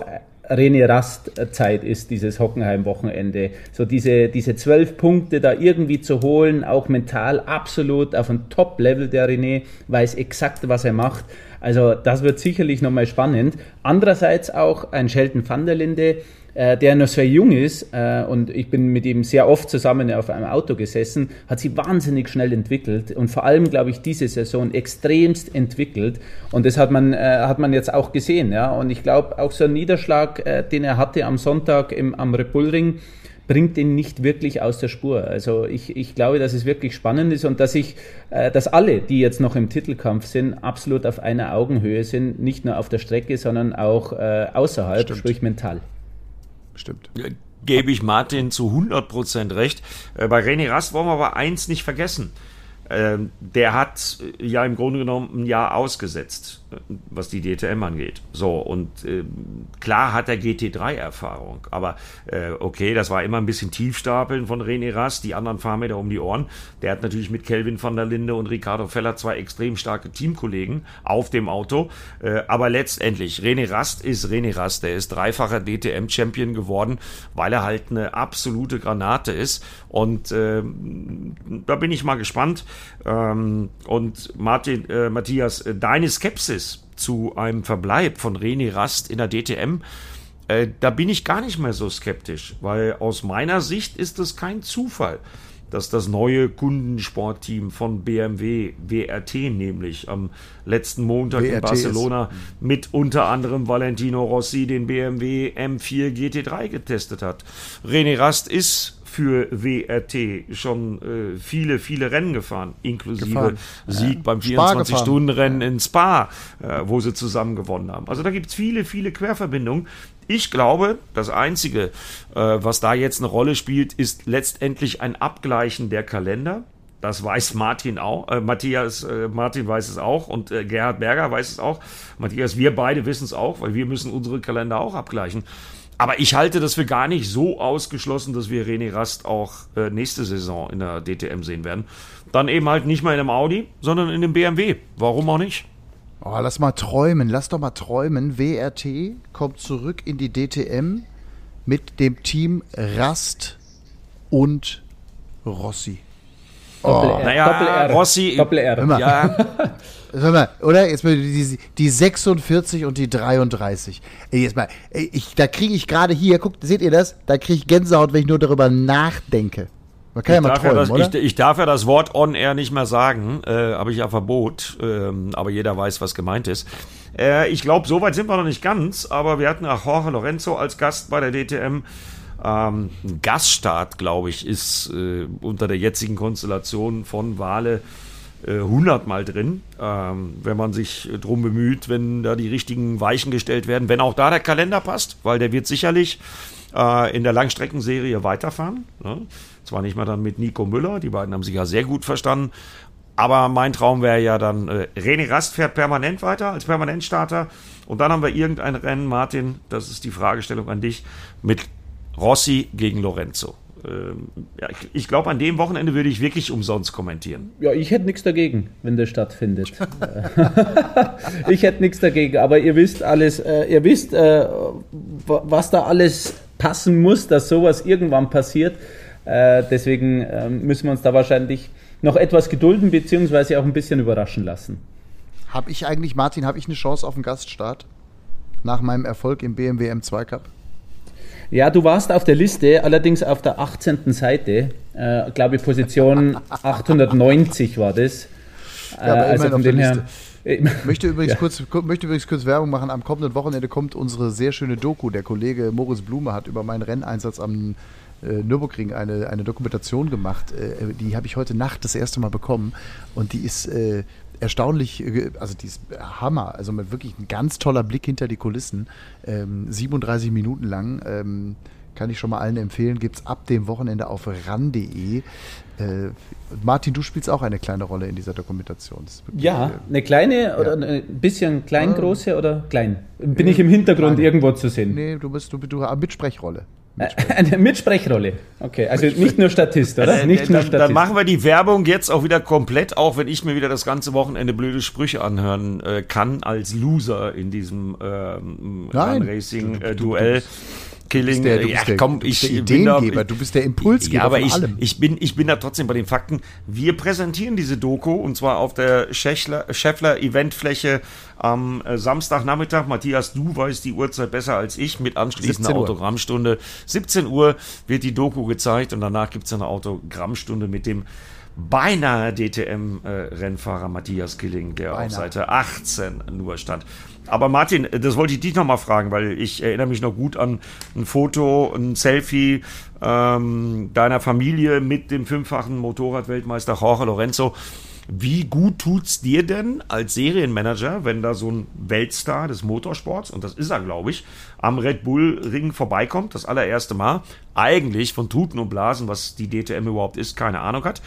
René Rast Zeit ist, dieses Hockenheim-Wochenende. So diese, diese zwölf Punkte da irgendwie zu holen, auch mental absolut auf ein Top-Level der René, weiß exakt, was er macht. Also das wird sicherlich nochmal spannend. Andererseits auch ein Sheldon van der Linde, äh, der noch sehr jung ist äh, und ich bin mit ihm sehr oft zusammen auf einem Auto gesessen, hat sie wahnsinnig schnell entwickelt und vor allem, glaube ich, diese Saison extremst entwickelt und das hat man, äh, hat man jetzt auch gesehen. Ja? Und ich glaube, auch so ein Niederschlag, äh, den er hatte am Sonntag im, am Red Bull Ring, bringt ihn nicht wirklich aus der Spur. Also ich, ich glaube, dass es wirklich spannend ist und dass ich, äh, dass alle, die jetzt noch im Titelkampf sind, absolut auf einer Augenhöhe sind, nicht nur auf der Strecke, sondern auch äh, außerhalb, Stimmt. sprich mental. Stimmt. Gebe ich Martin zu 100% recht. Äh, bei René Rast wollen wir aber eins nicht vergessen. Ähm, der hat ja im Grunde genommen ein Jahr ausgesetzt was die DTM angeht. So, und äh, klar hat er GT3-Erfahrung, aber äh, okay, das war immer ein bisschen Tiefstapeln von René Rast, die anderen fahren mir da um die Ohren. Der hat natürlich mit Kelvin van der Linde und Ricardo Feller zwei extrem starke Teamkollegen auf dem Auto, äh, aber letztendlich, René Rast ist René Rast, der ist dreifacher DTM-Champion geworden, weil er halt eine absolute Granate ist und äh, da bin ich mal gespannt. Ähm, und Martin, äh, Matthias, deine Skepsis zu einem Verbleib von René Rast in der DTM, äh, da bin ich gar nicht mehr so skeptisch, weil aus meiner Sicht ist es kein Zufall, dass das neue Kundensportteam von BMW, WRT nämlich, am letzten Montag WRT in Barcelona mit unter anderem Valentino Rossi den BMW M4 GT3 getestet hat. René Rast ist für WRT schon äh, viele, viele Rennen gefahren, inklusive gefahren. Sieg beim 24-Stunden-Rennen in Spa, äh, wo sie zusammen gewonnen haben. Also da gibt es viele, viele Querverbindungen. Ich glaube, das Einzige, äh, was da jetzt eine Rolle spielt, ist letztendlich ein Abgleichen der Kalender. Das weiß Martin auch. Äh, Matthias, äh, Martin weiß es auch und äh, Gerhard Berger weiß es auch. Matthias, wir beide wissen es auch, weil wir müssen unsere Kalender auch abgleichen. Aber ich halte das für gar nicht so ausgeschlossen, dass wir René Rast auch äh, nächste Saison in der DTM sehen werden. Dann eben halt nicht mal in einem Audi, sondern in einem BMW. Warum auch nicht? Oh, lass mal träumen, lass doch mal träumen. WRT kommt zurück in die DTM mit dem Team Rast und Rossi. Doppel -R. Naja, Doppel -R. Rossi. Doppel R. Ja. Sag mal, oder? Jetzt mal die, die 46 und die 33. Ey, jetzt mal, ich, da kriege ich gerade hier, guckt, seht ihr das? Da kriege ich Gänsehaut, wenn ich nur darüber nachdenke. Man kann ich ja mal träumen, ja das, oder? Ich, ich, darf ja das Wort on air nicht mehr sagen, äh, habe ich ja Verbot, ähm, aber jeder weiß, was gemeint ist. Äh, ich glaube, so weit sind wir noch nicht ganz, aber wir hatten auch Jorge Lorenzo als Gast bei der DTM. Ähm, Gaststart, glaube ich, ist äh, unter der jetzigen Konstellation von Wale äh, drin, ähm, wenn man sich drum bemüht, wenn da die richtigen Weichen gestellt werden, wenn auch da der Kalender passt, weil der wird sicherlich äh, in der Langstreckenserie weiterfahren. Ne? Zwar nicht mehr dann mit Nico Müller, die beiden haben sich ja sehr gut verstanden, aber mein Traum wäre ja dann, äh, René Rast fährt permanent weiter als Permanentstarter und dann haben wir irgendein Rennen, Martin, das ist die Fragestellung an dich, mit Rossi gegen Lorenzo. Ähm, ja, ich, ich glaube, an dem Wochenende würde ich wirklich umsonst kommentieren. Ja, ich hätte nichts dagegen, wenn das stattfindet. ich hätte nichts dagegen, aber ihr wisst alles, äh, ihr wisst, äh, was da alles passen muss, dass sowas irgendwann passiert. Äh, deswegen äh, müssen wir uns da wahrscheinlich noch etwas gedulden, beziehungsweise auch ein bisschen überraschen lassen. Habe ich eigentlich, Martin, habe ich eine Chance auf einen Gaststart nach meinem Erfolg im BMW M2 Cup? Ja, du warst auf der Liste, allerdings auf der 18. Seite, äh, glaube ich, Position 890 war das. Ja, äh, also von dem her. Ich möchte übrigens, ja. kurz, möchte übrigens kurz Werbung machen. Am kommenden Wochenende kommt unsere sehr schöne Doku. Der Kollege Moritz Blume hat über meinen Renneinsatz am äh, Nürburgring eine, eine Dokumentation gemacht. Äh, die habe ich heute Nacht das erste Mal bekommen. Und die ist äh, erstaunlich, äh, also die ist Hammer. Also mit wirklich ein ganz toller Blick hinter die Kulissen. Ähm, 37 Minuten lang. Ähm, kann ich schon mal allen empfehlen, gibt es ab dem Wochenende auf ran.de. Äh, Martin, du spielst auch eine kleine Rolle in dieser Dokumentation. Ja, eine kleine oder ja. ein bisschen kleingroße ja. oder klein? Bin ich im Hintergrund Kleine. irgendwo zu sehen? Nee, du bist du, du Mitsprechrolle. Mitsprechrolle. Äh, eine Mitsprechrolle. Okay, also nicht nur Statist, oder? Äh, nicht nur Statist. Dann machen wir die Werbung jetzt auch wieder komplett, auch wenn ich mir wieder das ganze Wochenende blöde Sprüche anhören äh, kann als Loser in diesem ähm, Racing-Duell. Äh, Killing. Der, du bist der, komm, du bist der Ideengeber, da, du bist der Impulsgeber. Ja, aber ich, allem. ich, bin, ich bin da trotzdem bei den Fakten. Wir präsentieren diese Doku und zwar auf der Scheffler Eventfläche am äh, Samstagnachmittag. Matthias, du weißt die Uhrzeit besser als ich mit anschließender Autogrammstunde. 17 Uhr wird die Doku gezeigt und danach gibt es eine Autogrammstunde mit dem beinahe DTM-Rennfahrer äh, Matthias Killing, der beinahe. auf Seite 18 nur stand. Aber Martin, das wollte ich dich nochmal fragen, weil ich erinnere mich noch gut an ein Foto, ein Selfie ähm, deiner Familie mit dem fünffachen Motorradweltmeister Jorge Lorenzo. Wie gut tut's dir denn als Serienmanager, wenn da so ein Weltstar des Motorsports, und das ist er, glaube ich, am Red Bull Ring vorbeikommt, das allererste Mal, eigentlich von Tuten und Blasen, was die DTM überhaupt ist, keine Ahnung hat,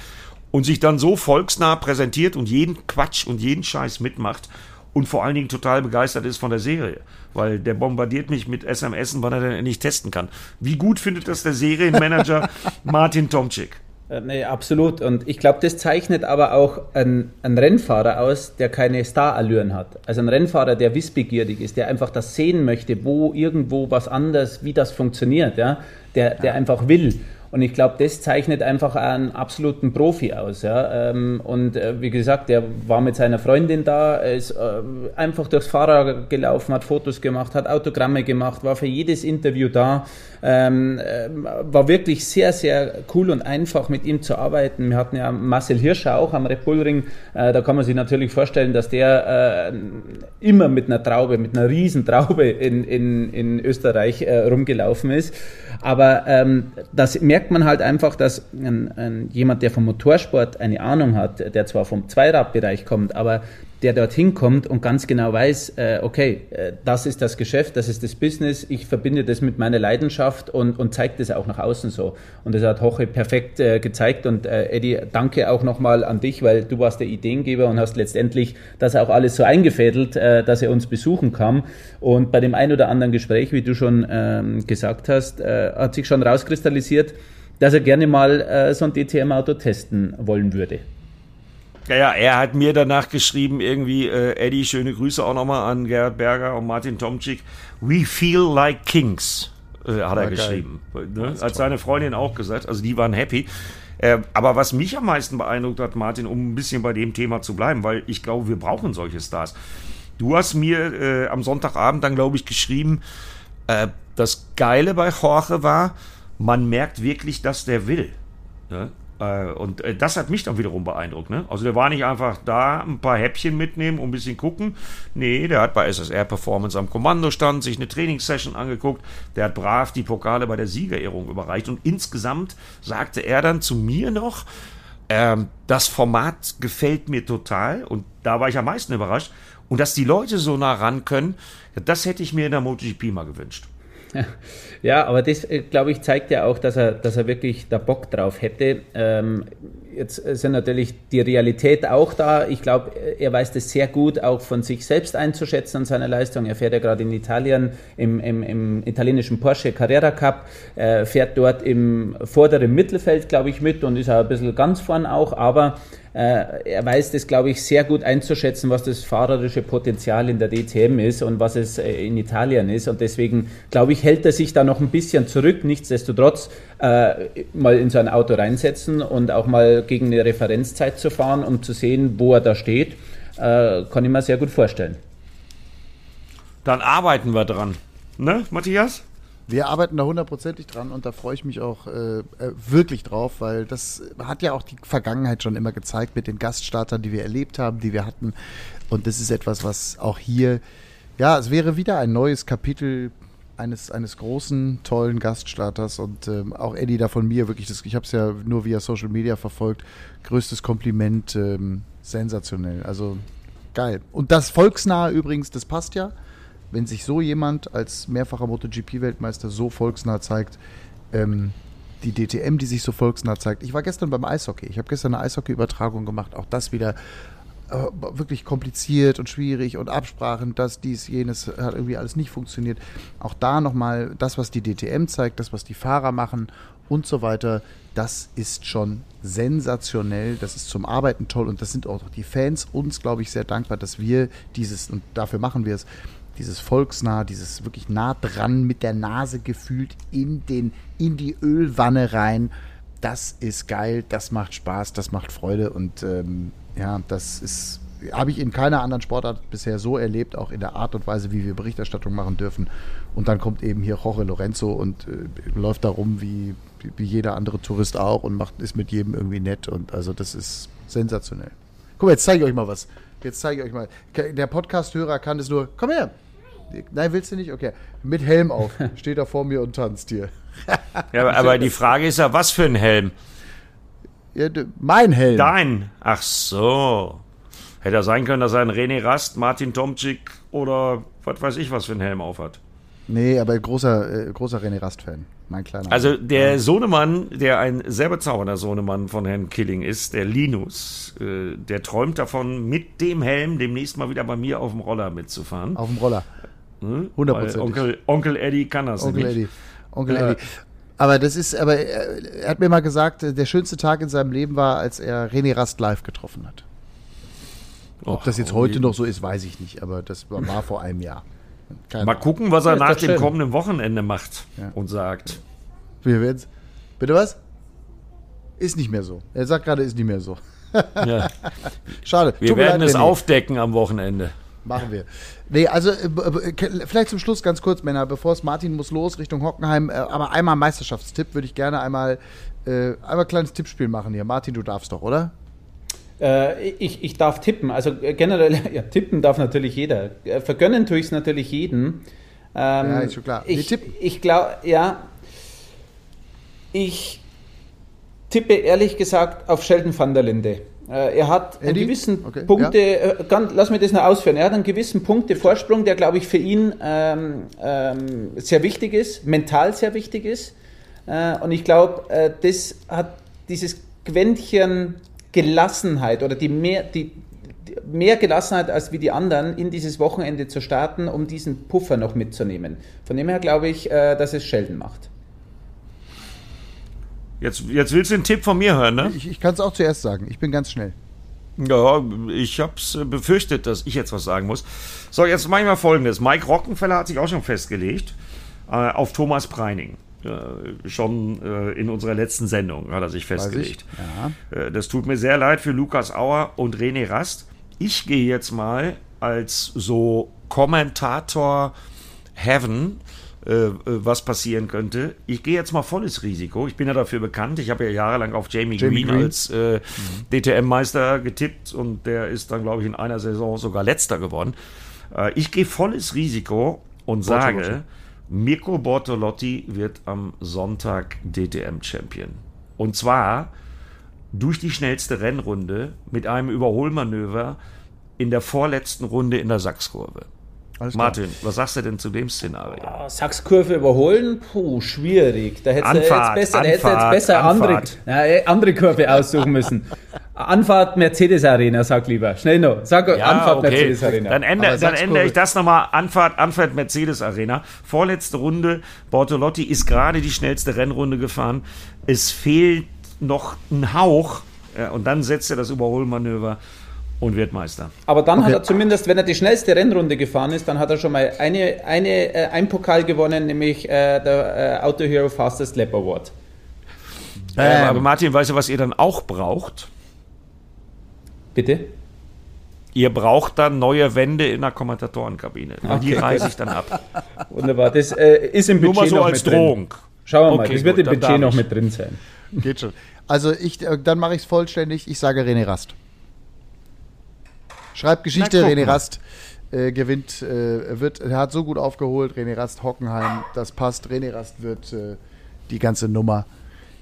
und sich dann so volksnah präsentiert und jeden Quatsch und jeden Scheiß mitmacht und vor allen Dingen total begeistert ist von der Serie, weil der bombardiert mich mit SMS, wann er denn nicht testen kann. Wie gut findet das der Serienmanager Martin Tomczyk? Äh, nee, absolut. Und ich glaube, das zeichnet aber auch einen, einen Rennfahrer aus, der keine Starallüren hat. Also ein Rennfahrer, der wissbegierig ist, der einfach das sehen möchte, wo irgendwo was anders, wie das funktioniert, ja, der, der einfach will. Und ich glaube, das zeichnet einfach einen absoluten Profi aus. Ja? Ähm, und äh, wie gesagt, er war mit seiner Freundin da, ist äh, einfach durchs Fahrrad gelaufen, hat Fotos gemacht, hat Autogramme gemacht, war für jedes Interview da. Ähm, äh, war wirklich sehr, sehr cool und einfach mit ihm zu arbeiten. Wir hatten ja Marcel Hirscher auch am Red Bull Ring. da kann man sich natürlich vorstellen, dass der immer mit einer Traube, mit einer Riesentraube in, in, in Österreich rumgelaufen ist. Aber ähm, das merkt man halt einfach, dass ein, ein, jemand, der vom Motorsport eine Ahnung hat, der zwar vom Zweiradbereich kommt, aber der dorthin kommt und ganz genau weiß, äh, okay, äh, das ist das Geschäft, das ist das Business, ich verbinde das mit meiner Leidenschaft und, und zeigt das auch nach außen so. Und das hat Hoche perfekt äh, gezeigt und äh, Eddie, danke auch nochmal an dich, weil du warst der Ideengeber und hast letztendlich das auch alles so eingefädelt, äh, dass er uns besuchen kam. Und bei dem ein oder anderen Gespräch, wie du schon ähm, gesagt hast, äh, hat sich schon rauskristallisiert, dass er gerne mal äh, so ein DTM-Auto testen wollen würde. Ja, er hat mir danach geschrieben, irgendwie, äh, Eddie, schöne Grüße auch nochmal an Gerhard Berger und Martin Tomczyk. We feel like kings, äh, hat er geschrieben. Ne? Hat seine Freundin auch gesagt, also die waren happy. Äh, aber was mich am meisten beeindruckt hat, Martin, um ein bisschen bei dem Thema zu bleiben, weil ich glaube, wir brauchen solche Stars. Du hast mir äh, am Sonntagabend dann, glaube ich, geschrieben, äh, das Geile bei Jorge war, man merkt wirklich, dass der will. Ne? Äh, und äh, das hat mich dann wiederum beeindruckt. Ne? Also der war nicht einfach da, ein paar Häppchen mitnehmen und ein bisschen gucken. Nee, der hat bei SSR Performance am Kommandostand sich eine Trainingssession angeguckt. Der hat brav die Pokale bei der Siegerehrung überreicht. Und insgesamt sagte er dann zu mir noch, ähm, das Format gefällt mir total. Und da war ich am meisten überrascht. Und dass die Leute so nah ran können, das hätte ich mir in der MotoGP mal gewünscht. Ja, aber das, äh, glaube ich, zeigt ja auch, dass er, dass er wirklich da Bock drauf hätte. Ähm, jetzt sind natürlich die Realität auch da. Ich glaube, er weiß das sehr gut, auch von sich selbst einzuschätzen und seiner Leistung. Er fährt ja gerade in Italien im, im, im italienischen Porsche Carrera Cup, äh, fährt dort im vorderen Mittelfeld, glaube ich, mit und ist auch ein bisschen ganz vorn auch, aber er weiß das, glaube ich, sehr gut einzuschätzen, was das fahrerische Potenzial in der DTM ist und was es äh, in Italien ist. Und deswegen, glaube ich, hält er sich da noch ein bisschen zurück. Nichtsdestotrotz äh, mal in so ein Auto reinsetzen und auch mal gegen eine Referenzzeit zu fahren, um zu sehen, wo er da steht, äh, kann ich mir sehr gut vorstellen. Dann arbeiten wir dran. Ne, Matthias? Wir arbeiten da hundertprozentig dran und da freue ich mich auch äh, äh, wirklich drauf, weil das hat ja auch die Vergangenheit schon immer gezeigt mit den Gaststartern, die wir erlebt haben, die wir hatten. Und das ist etwas, was auch hier, ja, es wäre wieder ein neues Kapitel eines, eines großen, tollen Gaststarters und ähm, auch Eddie da von mir wirklich, das, ich habe es ja nur via Social Media verfolgt, größtes Kompliment, ähm, sensationell, also geil. Und das Volksnahe übrigens, das passt ja wenn sich so jemand als mehrfacher MotoGP-Weltmeister so volksnah zeigt, ähm, die DTM, die sich so volksnah zeigt. Ich war gestern beim Eishockey. Ich habe gestern eine Eishockey-Übertragung gemacht. Auch das wieder äh, wirklich kompliziert und schwierig und Absprachen, das, dies, jenes hat irgendwie alles nicht funktioniert. Auch da nochmal das, was die DTM zeigt, das, was die Fahrer machen und so weiter, das ist schon sensationell. Das ist zum Arbeiten toll und das sind auch die Fans uns, glaube ich, sehr dankbar, dass wir dieses, und dafür machen wir es, dieses volksnah, dieses wirklich nah dran mit der Nase gefühlt in, den, in die Ölwanne rein. Das ist geil, das macht Spaß, das macht Freude und ähm, ja, das ist, habe ich in keiner anderen Sportart bisher so erlebt, auch in der Art und Weise, wie wir Berichterstattung machen dürfen. Und dann kommt eben hier Jorge Lorenzo und äh, läuft da rum wie, wie jeder andere Tourist auch und macht, ist mit jedem irgendwie nett und also das ist sensationell. Guck mal, jetzt zeige ich euch mal was. Jetzt zeige ich euch mal. Der Podcast-Hörer kann es nur. Komm her! Nein, willst du nicht? Okay. Mit Helm auf. Steht er vor mir und tanzt hier. ja, aber die Frage ist ja, was für ein Helm? Ja, mein Helm. Dein. Ach so. Hätte er sein können, dass er ein René Rast, Martin Tomczyk oder was weiß ich, was für ein Helm aufhat. Nee, aber großer, äh, großer René Rast-Fan. Mein kleiner. Also der. Sohnemann, der ein sehr bezaubernder Sohnemann von Herrn Killing ist, der Linus, äh, der träumt davon, mit dem Helm demnächst mal wieder bei mir auf dem Roller mitzufahren. Auf dem Roller. Hm? 100%. Onkel, Onkel Eddie kann das Onkel nicht. Eddie. Onkel ja. Eddie. Aber das ist, aber er hat mir mal gesagt, der schönste Tag in seinem Leben war, als er René Rast live getroffen hat. Ob das jetzt heute noch so ist, weiß ich nicht, aber das war, war vor einem Jahr. Keine mal gucken, was er ja, nach dem schön. kommenden Wochenende macht ja. und sagt. Wir werden's. Bitte was? Ist nicht mehr so. Er sagt gerade, ist nicht mehr so. ja. Schade. Wir Tut werden es aufdecken am Wochenende. Machen wir. Nee, also äh, vielleicht zum Schluss ganz kurz, Männer, bevor es Martin muss los Richtung Hockenheim, äh, aber einmal Meisterschaftstipp würde ich gerne einmal äh, einmal ein kleines Tippspiel machen hier. Martin, du darfst doch, oder? Äh, ich, ich darf tippen. Also generell, ja, tippen darf natürlich jeder. Vergönnen tue ich es natürlich jedem. Ähm, ja, ist schon klar. Ich, ich glaube, ja, ich tippe ehrlich gesagt auf Sheldon van der Linde. Äh, er hat Eddie? einen gewissen okay, Punkte, ja. Äh, lass mich das noch ausführen, er hat einen gewissen Punktevorsprung, der glaube ich für ihn ähm, ähm, sehr wichtig ist, mental sehr wichtig ist. Äh, und ich glaube, äh, das hat dieses Quäntchen Gelassenheit oder die mehr, die, die, mehr Gelassenheit als wie die anderen in dieses Wochenende zu starten, um diesen Puffer noch mitzunehmen. Von dem her glaube ich, äh, dass es Sheldon macht. Jetzt, jetzt willst du einen Tipp von mir hören, ne? Ich, ich kann es auch zuerst sagen. Ich bin ganz schnell. Ja, ich habe es äh, befürchtet, dass ich jetzt was sagen muss. So, jetzt mache ich mal Folgendes. Mike Rockenfeller hat sich auch schon festgelegt äh, auf Thomas Preining. Äh, schon äh, in unserer letzten Sendung hat er sich festgelegt. Ja. Äh, das tut mir sehr leid für Lukas Auer und René Rast. Ich gehe jetzt mal als so Kommentator Heaven äh, äh, was passieren könnte. Ich gehe jetzt mal volles Risiko. Ich bin ja dafür bekannt. Ich habe ja jahrelang auf Jamie, Jamie Green, Green, als äh, mhm. DTM-Meister getippt und der ist dann, glaube ich, in einer Saison sogar letzter geworden. Äh, ich gehe volles Risiko und Bortolotti. sage, Mirko Bortolotti wird am Sonntag DTM-Champion. Und zwar durch die schnellste Rennrunde mit einem Überholmanöver in der vorletzten Runde in der Sachskurve. Martin, was sagst du denn zu dem Szenario? Oh, Sachskurve überholen? Puh, schwierig. Da hättest Anfahrt, du jetzt besser, Anfahrt, jetzt besser andere, ja, äh, andere Kurve aussuchen müssen. Anfahrt Mercedes Arena, sag lieber. Schnell noch. Sag ja, Anfahrt okay. Mercedes Arena. Dann ändere, dann ändere ich das nochmal. Anfahrt, Anfahrt Mercedes Arena. Vorletzte Runde. Bortolotti ist gerade die schnellste Rennrunde gefahren. Es fehlt noch ein Hauch. Ja, und dann setzt er das Überholmanöver und wird Meister. Aber dann okay. hat er zumindest, wenn er die schnellste Rennrunde gefahren ist, dann hat er schon mal eine, eine, äh, ein Pokal gewonnen, nämlich äh, der äh, Auto Hero Fastest Lap Award. Ähm, aber Martin, weißt du, was ihr dann auch braucht? Bitte? Ihr braucht dann neue Wände in der Kommentatorenkabine. Okay. Die reiße ich dann ab. Wunderbar. Das äh, ist im Budget Nur mal so noch als Drohung. Drin. Schauen wir okay, mal. Das wird im Budget noch mit drin sein. Geht schon. Also ich, äh, dann mache ich es vollständig. Ich sage René Rast. Schreibt Geschichte, René Rast äh, gewinnt, äh, wird, er hat so gut aufgeholt, René Rast, Hockenheim, das passt. René Rast wird äh, die ganze Nummer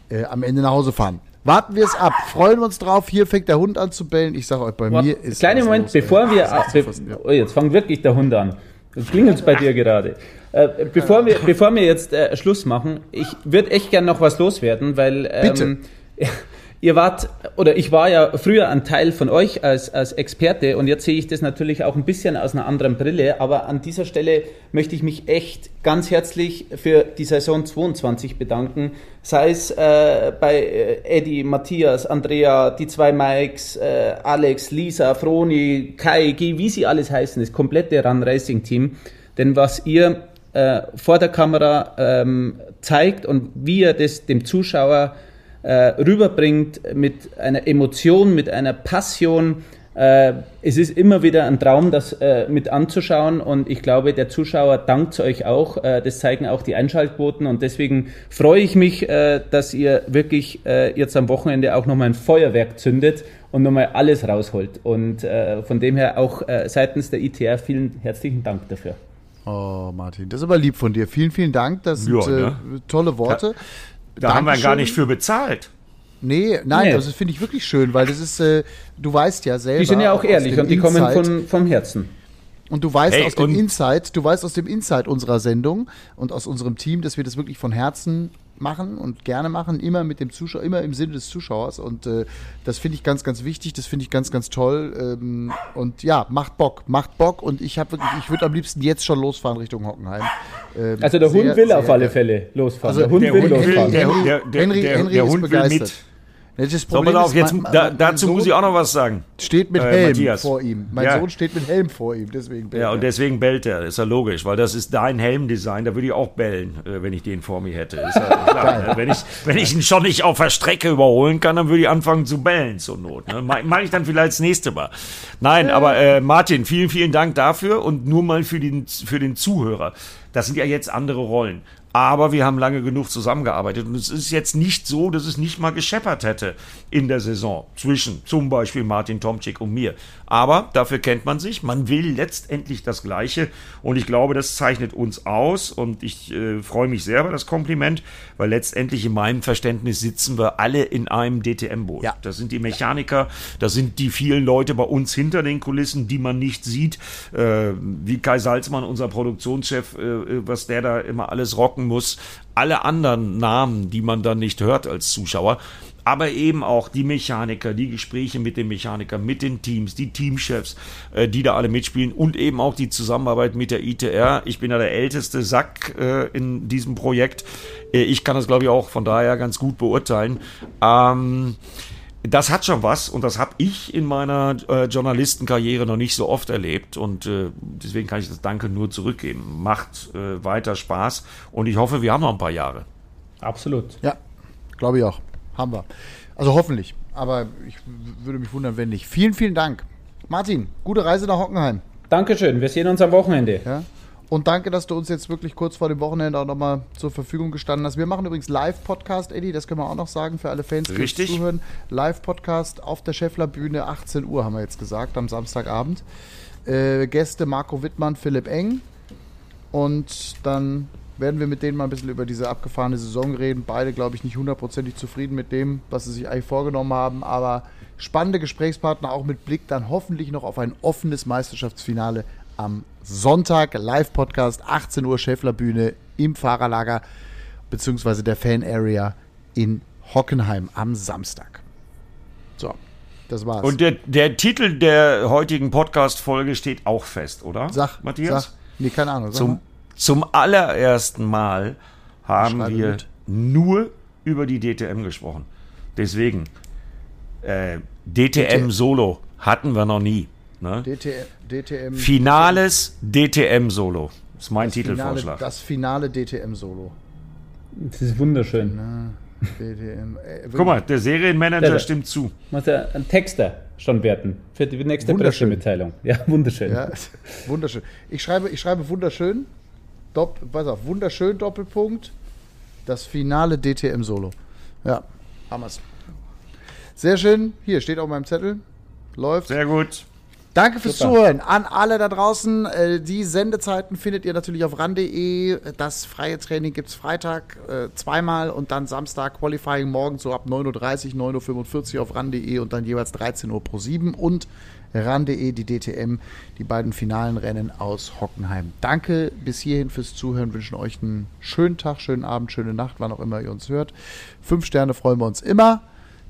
äh, am Ende nach Hause fahren. Warten wir es ab, freuen wir uns drauf. Hier fängt der Hund an zu bellen. Ich sage euch, bei What? mir ist. Kleiner Moment, los, bevor wir. Be oh, jetzt fängt wirklich der Hund an. Das klingelt bei dir gerade. Äh, bevor, wir, bevor wir jetzt äh, Schluss machen, ich würde echt gern noch was loswerden, weil. Ähm, Bitte. Ihr wart, oder ich war ja früher ein Teil von euch als, als Experte und jetzt sehe ich das natürlich auch ein bisschen aus einer anderen Brille, aber an dieser Stelle möchte ich mich echt ganz herzlich für die Saison 22 bedanken, sei es äh, bei äh, Eddie, Matthias, Andrea, die zwei Mikes, äh, Alex, Lisa, Froni, Kai, G, wie sie alles heißen, das komplette Run Racing Team, denn was ihr äh, vor der Kamera ähm, zeigt und wie ihr das dem Zuschauer äh, rüberbringt mit einer Emotion, mit einer Passion. Äh, es ist immer wieder ein Traum, das äh, mit anzuschauen und ich glaube, der Zuschauer dankt euch auch. Äh, das zeigen auch die Einschaltquoten und deswegen freue ich mich, äh, dass ihr wirklich äh, jetzt am Wochenende auch nochmal ein Feuerwerk zündet und nochmal alles rausholt. Und von dem her auch seitens der ITR vielen herzlichen Dank dafür. Oh, Martin, das ist aber lieb von dir. Vielen, vielen Dank. Das sind ja, ne? tolle Worte. Ja. Da Dankeschön. haben wir gar nicht für bezahlt. Nee, nein, nee. das finde ich wirklich schön, weil das ist, äh, du weißt ja selber. Die sind ja auch ehrlich und die Insight, kommen von, vom Herzen. Und du weißt hey, aus dem Insight, du weißt aus dem Insight unserer Sendung und aus unserem Team, dass wir das wirklich von Herzen machen und gerne machen, immer mit dem Zuschauer, immer im Sinne des Zuschauers. Und äh, das finde ich ganz, ganz wichtig, das finde ich ganz, ganz toll. Ähm, und ja, macht Bock, macht Bock. Und ich habe wirklich, ich würde am liebsten jetzt schon losfahren Richtung Hockenheim. Ähm, also der sehr, Hund will auf alle Fälle losfahren. Also der Hund der will Hund losfahren. Der, der, der, Henry, Henry ist begeistert. Das Problem so, auf, jetzt, mein, da, dazu Sohn muss ich auch noch was sagen. Steht mit äh, Helm Matthias. vor ihm. Mein ja. Sohn steht mit Helm vor ihm, deswegen bellt Ja, und deswegen bellt er. Ist ja logisch, weil das ist dein Helmdesign. Da würde ich auch bellen, äh, wenn ich den vor mir hätte. Ist ja ne? wenn, ich, wenn ich ihn schon nicht auf der Strecke überholen kann, dann würde ich anfangen zu bellen zur Not. Ne? Mache ich dann vielleicht das nächste Mal. Nein, aber äh, Martin, vielen, vielen Dank dafür und nur mal für den, für den Zuhörer. Das sind ja jetzt andere Rollen. Aber wir haben lange genug zusammengearbeitet und es ist jetzt nicht so, dass es nicht mal gescheppert hätte in der Saison zwischen zum Beispiel Martin Tomczyk und mir. Aber dafür kennt man sich, man will letztendlich das Gleiche und ich glaube, das zeichnet uns aus und ich äh, freue mich sehr über das Kompliment, weil letztendlich in meinem Verständnis sitzen wir alle in einem DTM-Boot. Ja. Das sind die Mechaniker, das sind die vielen Leute bei uns hinter den Kulissen, die man nicht sieht, äh, wie Kai Salzmann, unser Produktionschef, äh, was der da immer alles rocken muss. Alle anderen Namen, die man dann nicht hört als Zuschauer, aber eben auch die Mechaniker, die Gespräche mit den Mechanikern, mit den Teams, die Teamchefs, äh, die da alle mitspielen und eben auch die Zusammenarbeit mit der ITR. Ich bin ja der älteste Sack äh, in diesem Projekt. Äh, ich kann das, glaube ich, auch von daher ganz gut beurteilen. Ähm, das hat schon was und das habe ich in meiner äh, Journalistenkarriere noch nicht so oft erlebt und äh, deswegen kann ich das Danke nur zurückgeben. Macht äh, weiter Spaß und ich hoffe, wir haben noch ein paar Jahre. Absolut. Ja, glaube ich auch. Haben wir. Also hoffentlich. Aber ich würde mich wundern, wenn nicht. Vielen, vielen Dank. Martin, gute Reise nach Hockenheim. Dankeschön. Wir sehen uns am Wochenende. Ja. Und danke, dass du uns jetzt wirklich kurz vor dem Wochenende auch nochmal zur Verfügung gestanden hast. Wir machen übrigens Live-Podcast, Eddie, das können wir auch noch sagen für alle Fans, die Richtig. zuhören. Live-Podcast auf der Scheffler Bühne, 18 Uhr haben wir jetzt gesagt, am Samstagabend. Äh, Gäste Marco Wittmann, Philipp Eng. Und dann werden wir mit denen mal ein bisschen über diese abgefahrene Saison reden. Beide, glaube ich, nicht hundertprozentig zufrieden mit dem, was sie sich eigentlich vorgenommen haben, aber spannende Gesprächspartner, auch mit Blick dann hoffentlich noch auf ein offenes Meisterschaftsfinale am Sonntag. Live-Podcast, 18 Uhr Schäfflerbühne im Fahrerlager beziehungsweise der Fan-Area in Hockenheim am Samstag. So, das war's. Und der, der Titel der heutigen Podcast-Folge steht auch fest, oder? Sag, Matthias? Sag, nee, keine Ahnung. Zum, zum allerersten Mal haben wir mit. nur über die DTM gesprochen. Deswegen, äh, DTM, Solo hatten wir noch nie. Ne? DTM, DTM, Finales DTM Solo. Das ist mein das Titelvorschlag. Finale, das finale DTM Solo. Das ist wunderschön. DTM. Äh, Guck mal, der Serienmanager der, stimmt zu. Muss ja einen Texter schon werten für die nächste Pressemitteilung. Ja, wunderschön. Ja, wunderschön. Ich schreibe, ich schreibe wunderschön. Dopp, pass auf, wunderschön Doppelpunkt. Das finale DTM-Solo. Ja, Hammers. Sehr schön. Hier steht auf meinem Zettel. Läuft. Sehr gut. Danke fürs Super. Zuhören an alle da draußen. Äh, die Sendezeiten findet ihr natürlich auf ran.de. Das freie Training gibt es Freitag äh, zweimal und dann Samstag Qualifying morgen so ab 9.30 Uhr, 9.45 Uhr auf ran.de und dann jeweils 13 Uhr pro 7 und ran.de, die DTM, die beiden finalen Rennen aus Hockenheim. Danke bis hierhin fürs Zuhören, wünschen euch einen schönen Tag, schönen Abend, schöne Nacht, wann auch immer ihr uns hört. Fünf Sterne freuen wir uns immer.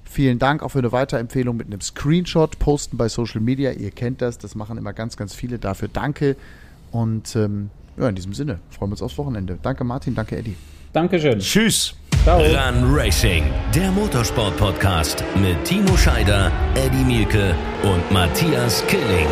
Vielen Dank auch für eine Weiterempfehlung mit einem Screenshot posten bei Social Media. Ihr kennt das, das machen immer ganz, ganz viele. Dafür danke. Und ähm, ja, in diesem Sinne freuen wir uns aufs Wochenende. Danke Martin, danke Eddie. Dankeschön. Tschüss. Ciao. Run Racing, der Motorsport-Podcast mit Timo Scheider, Eddie Mielke und Matthias Killing.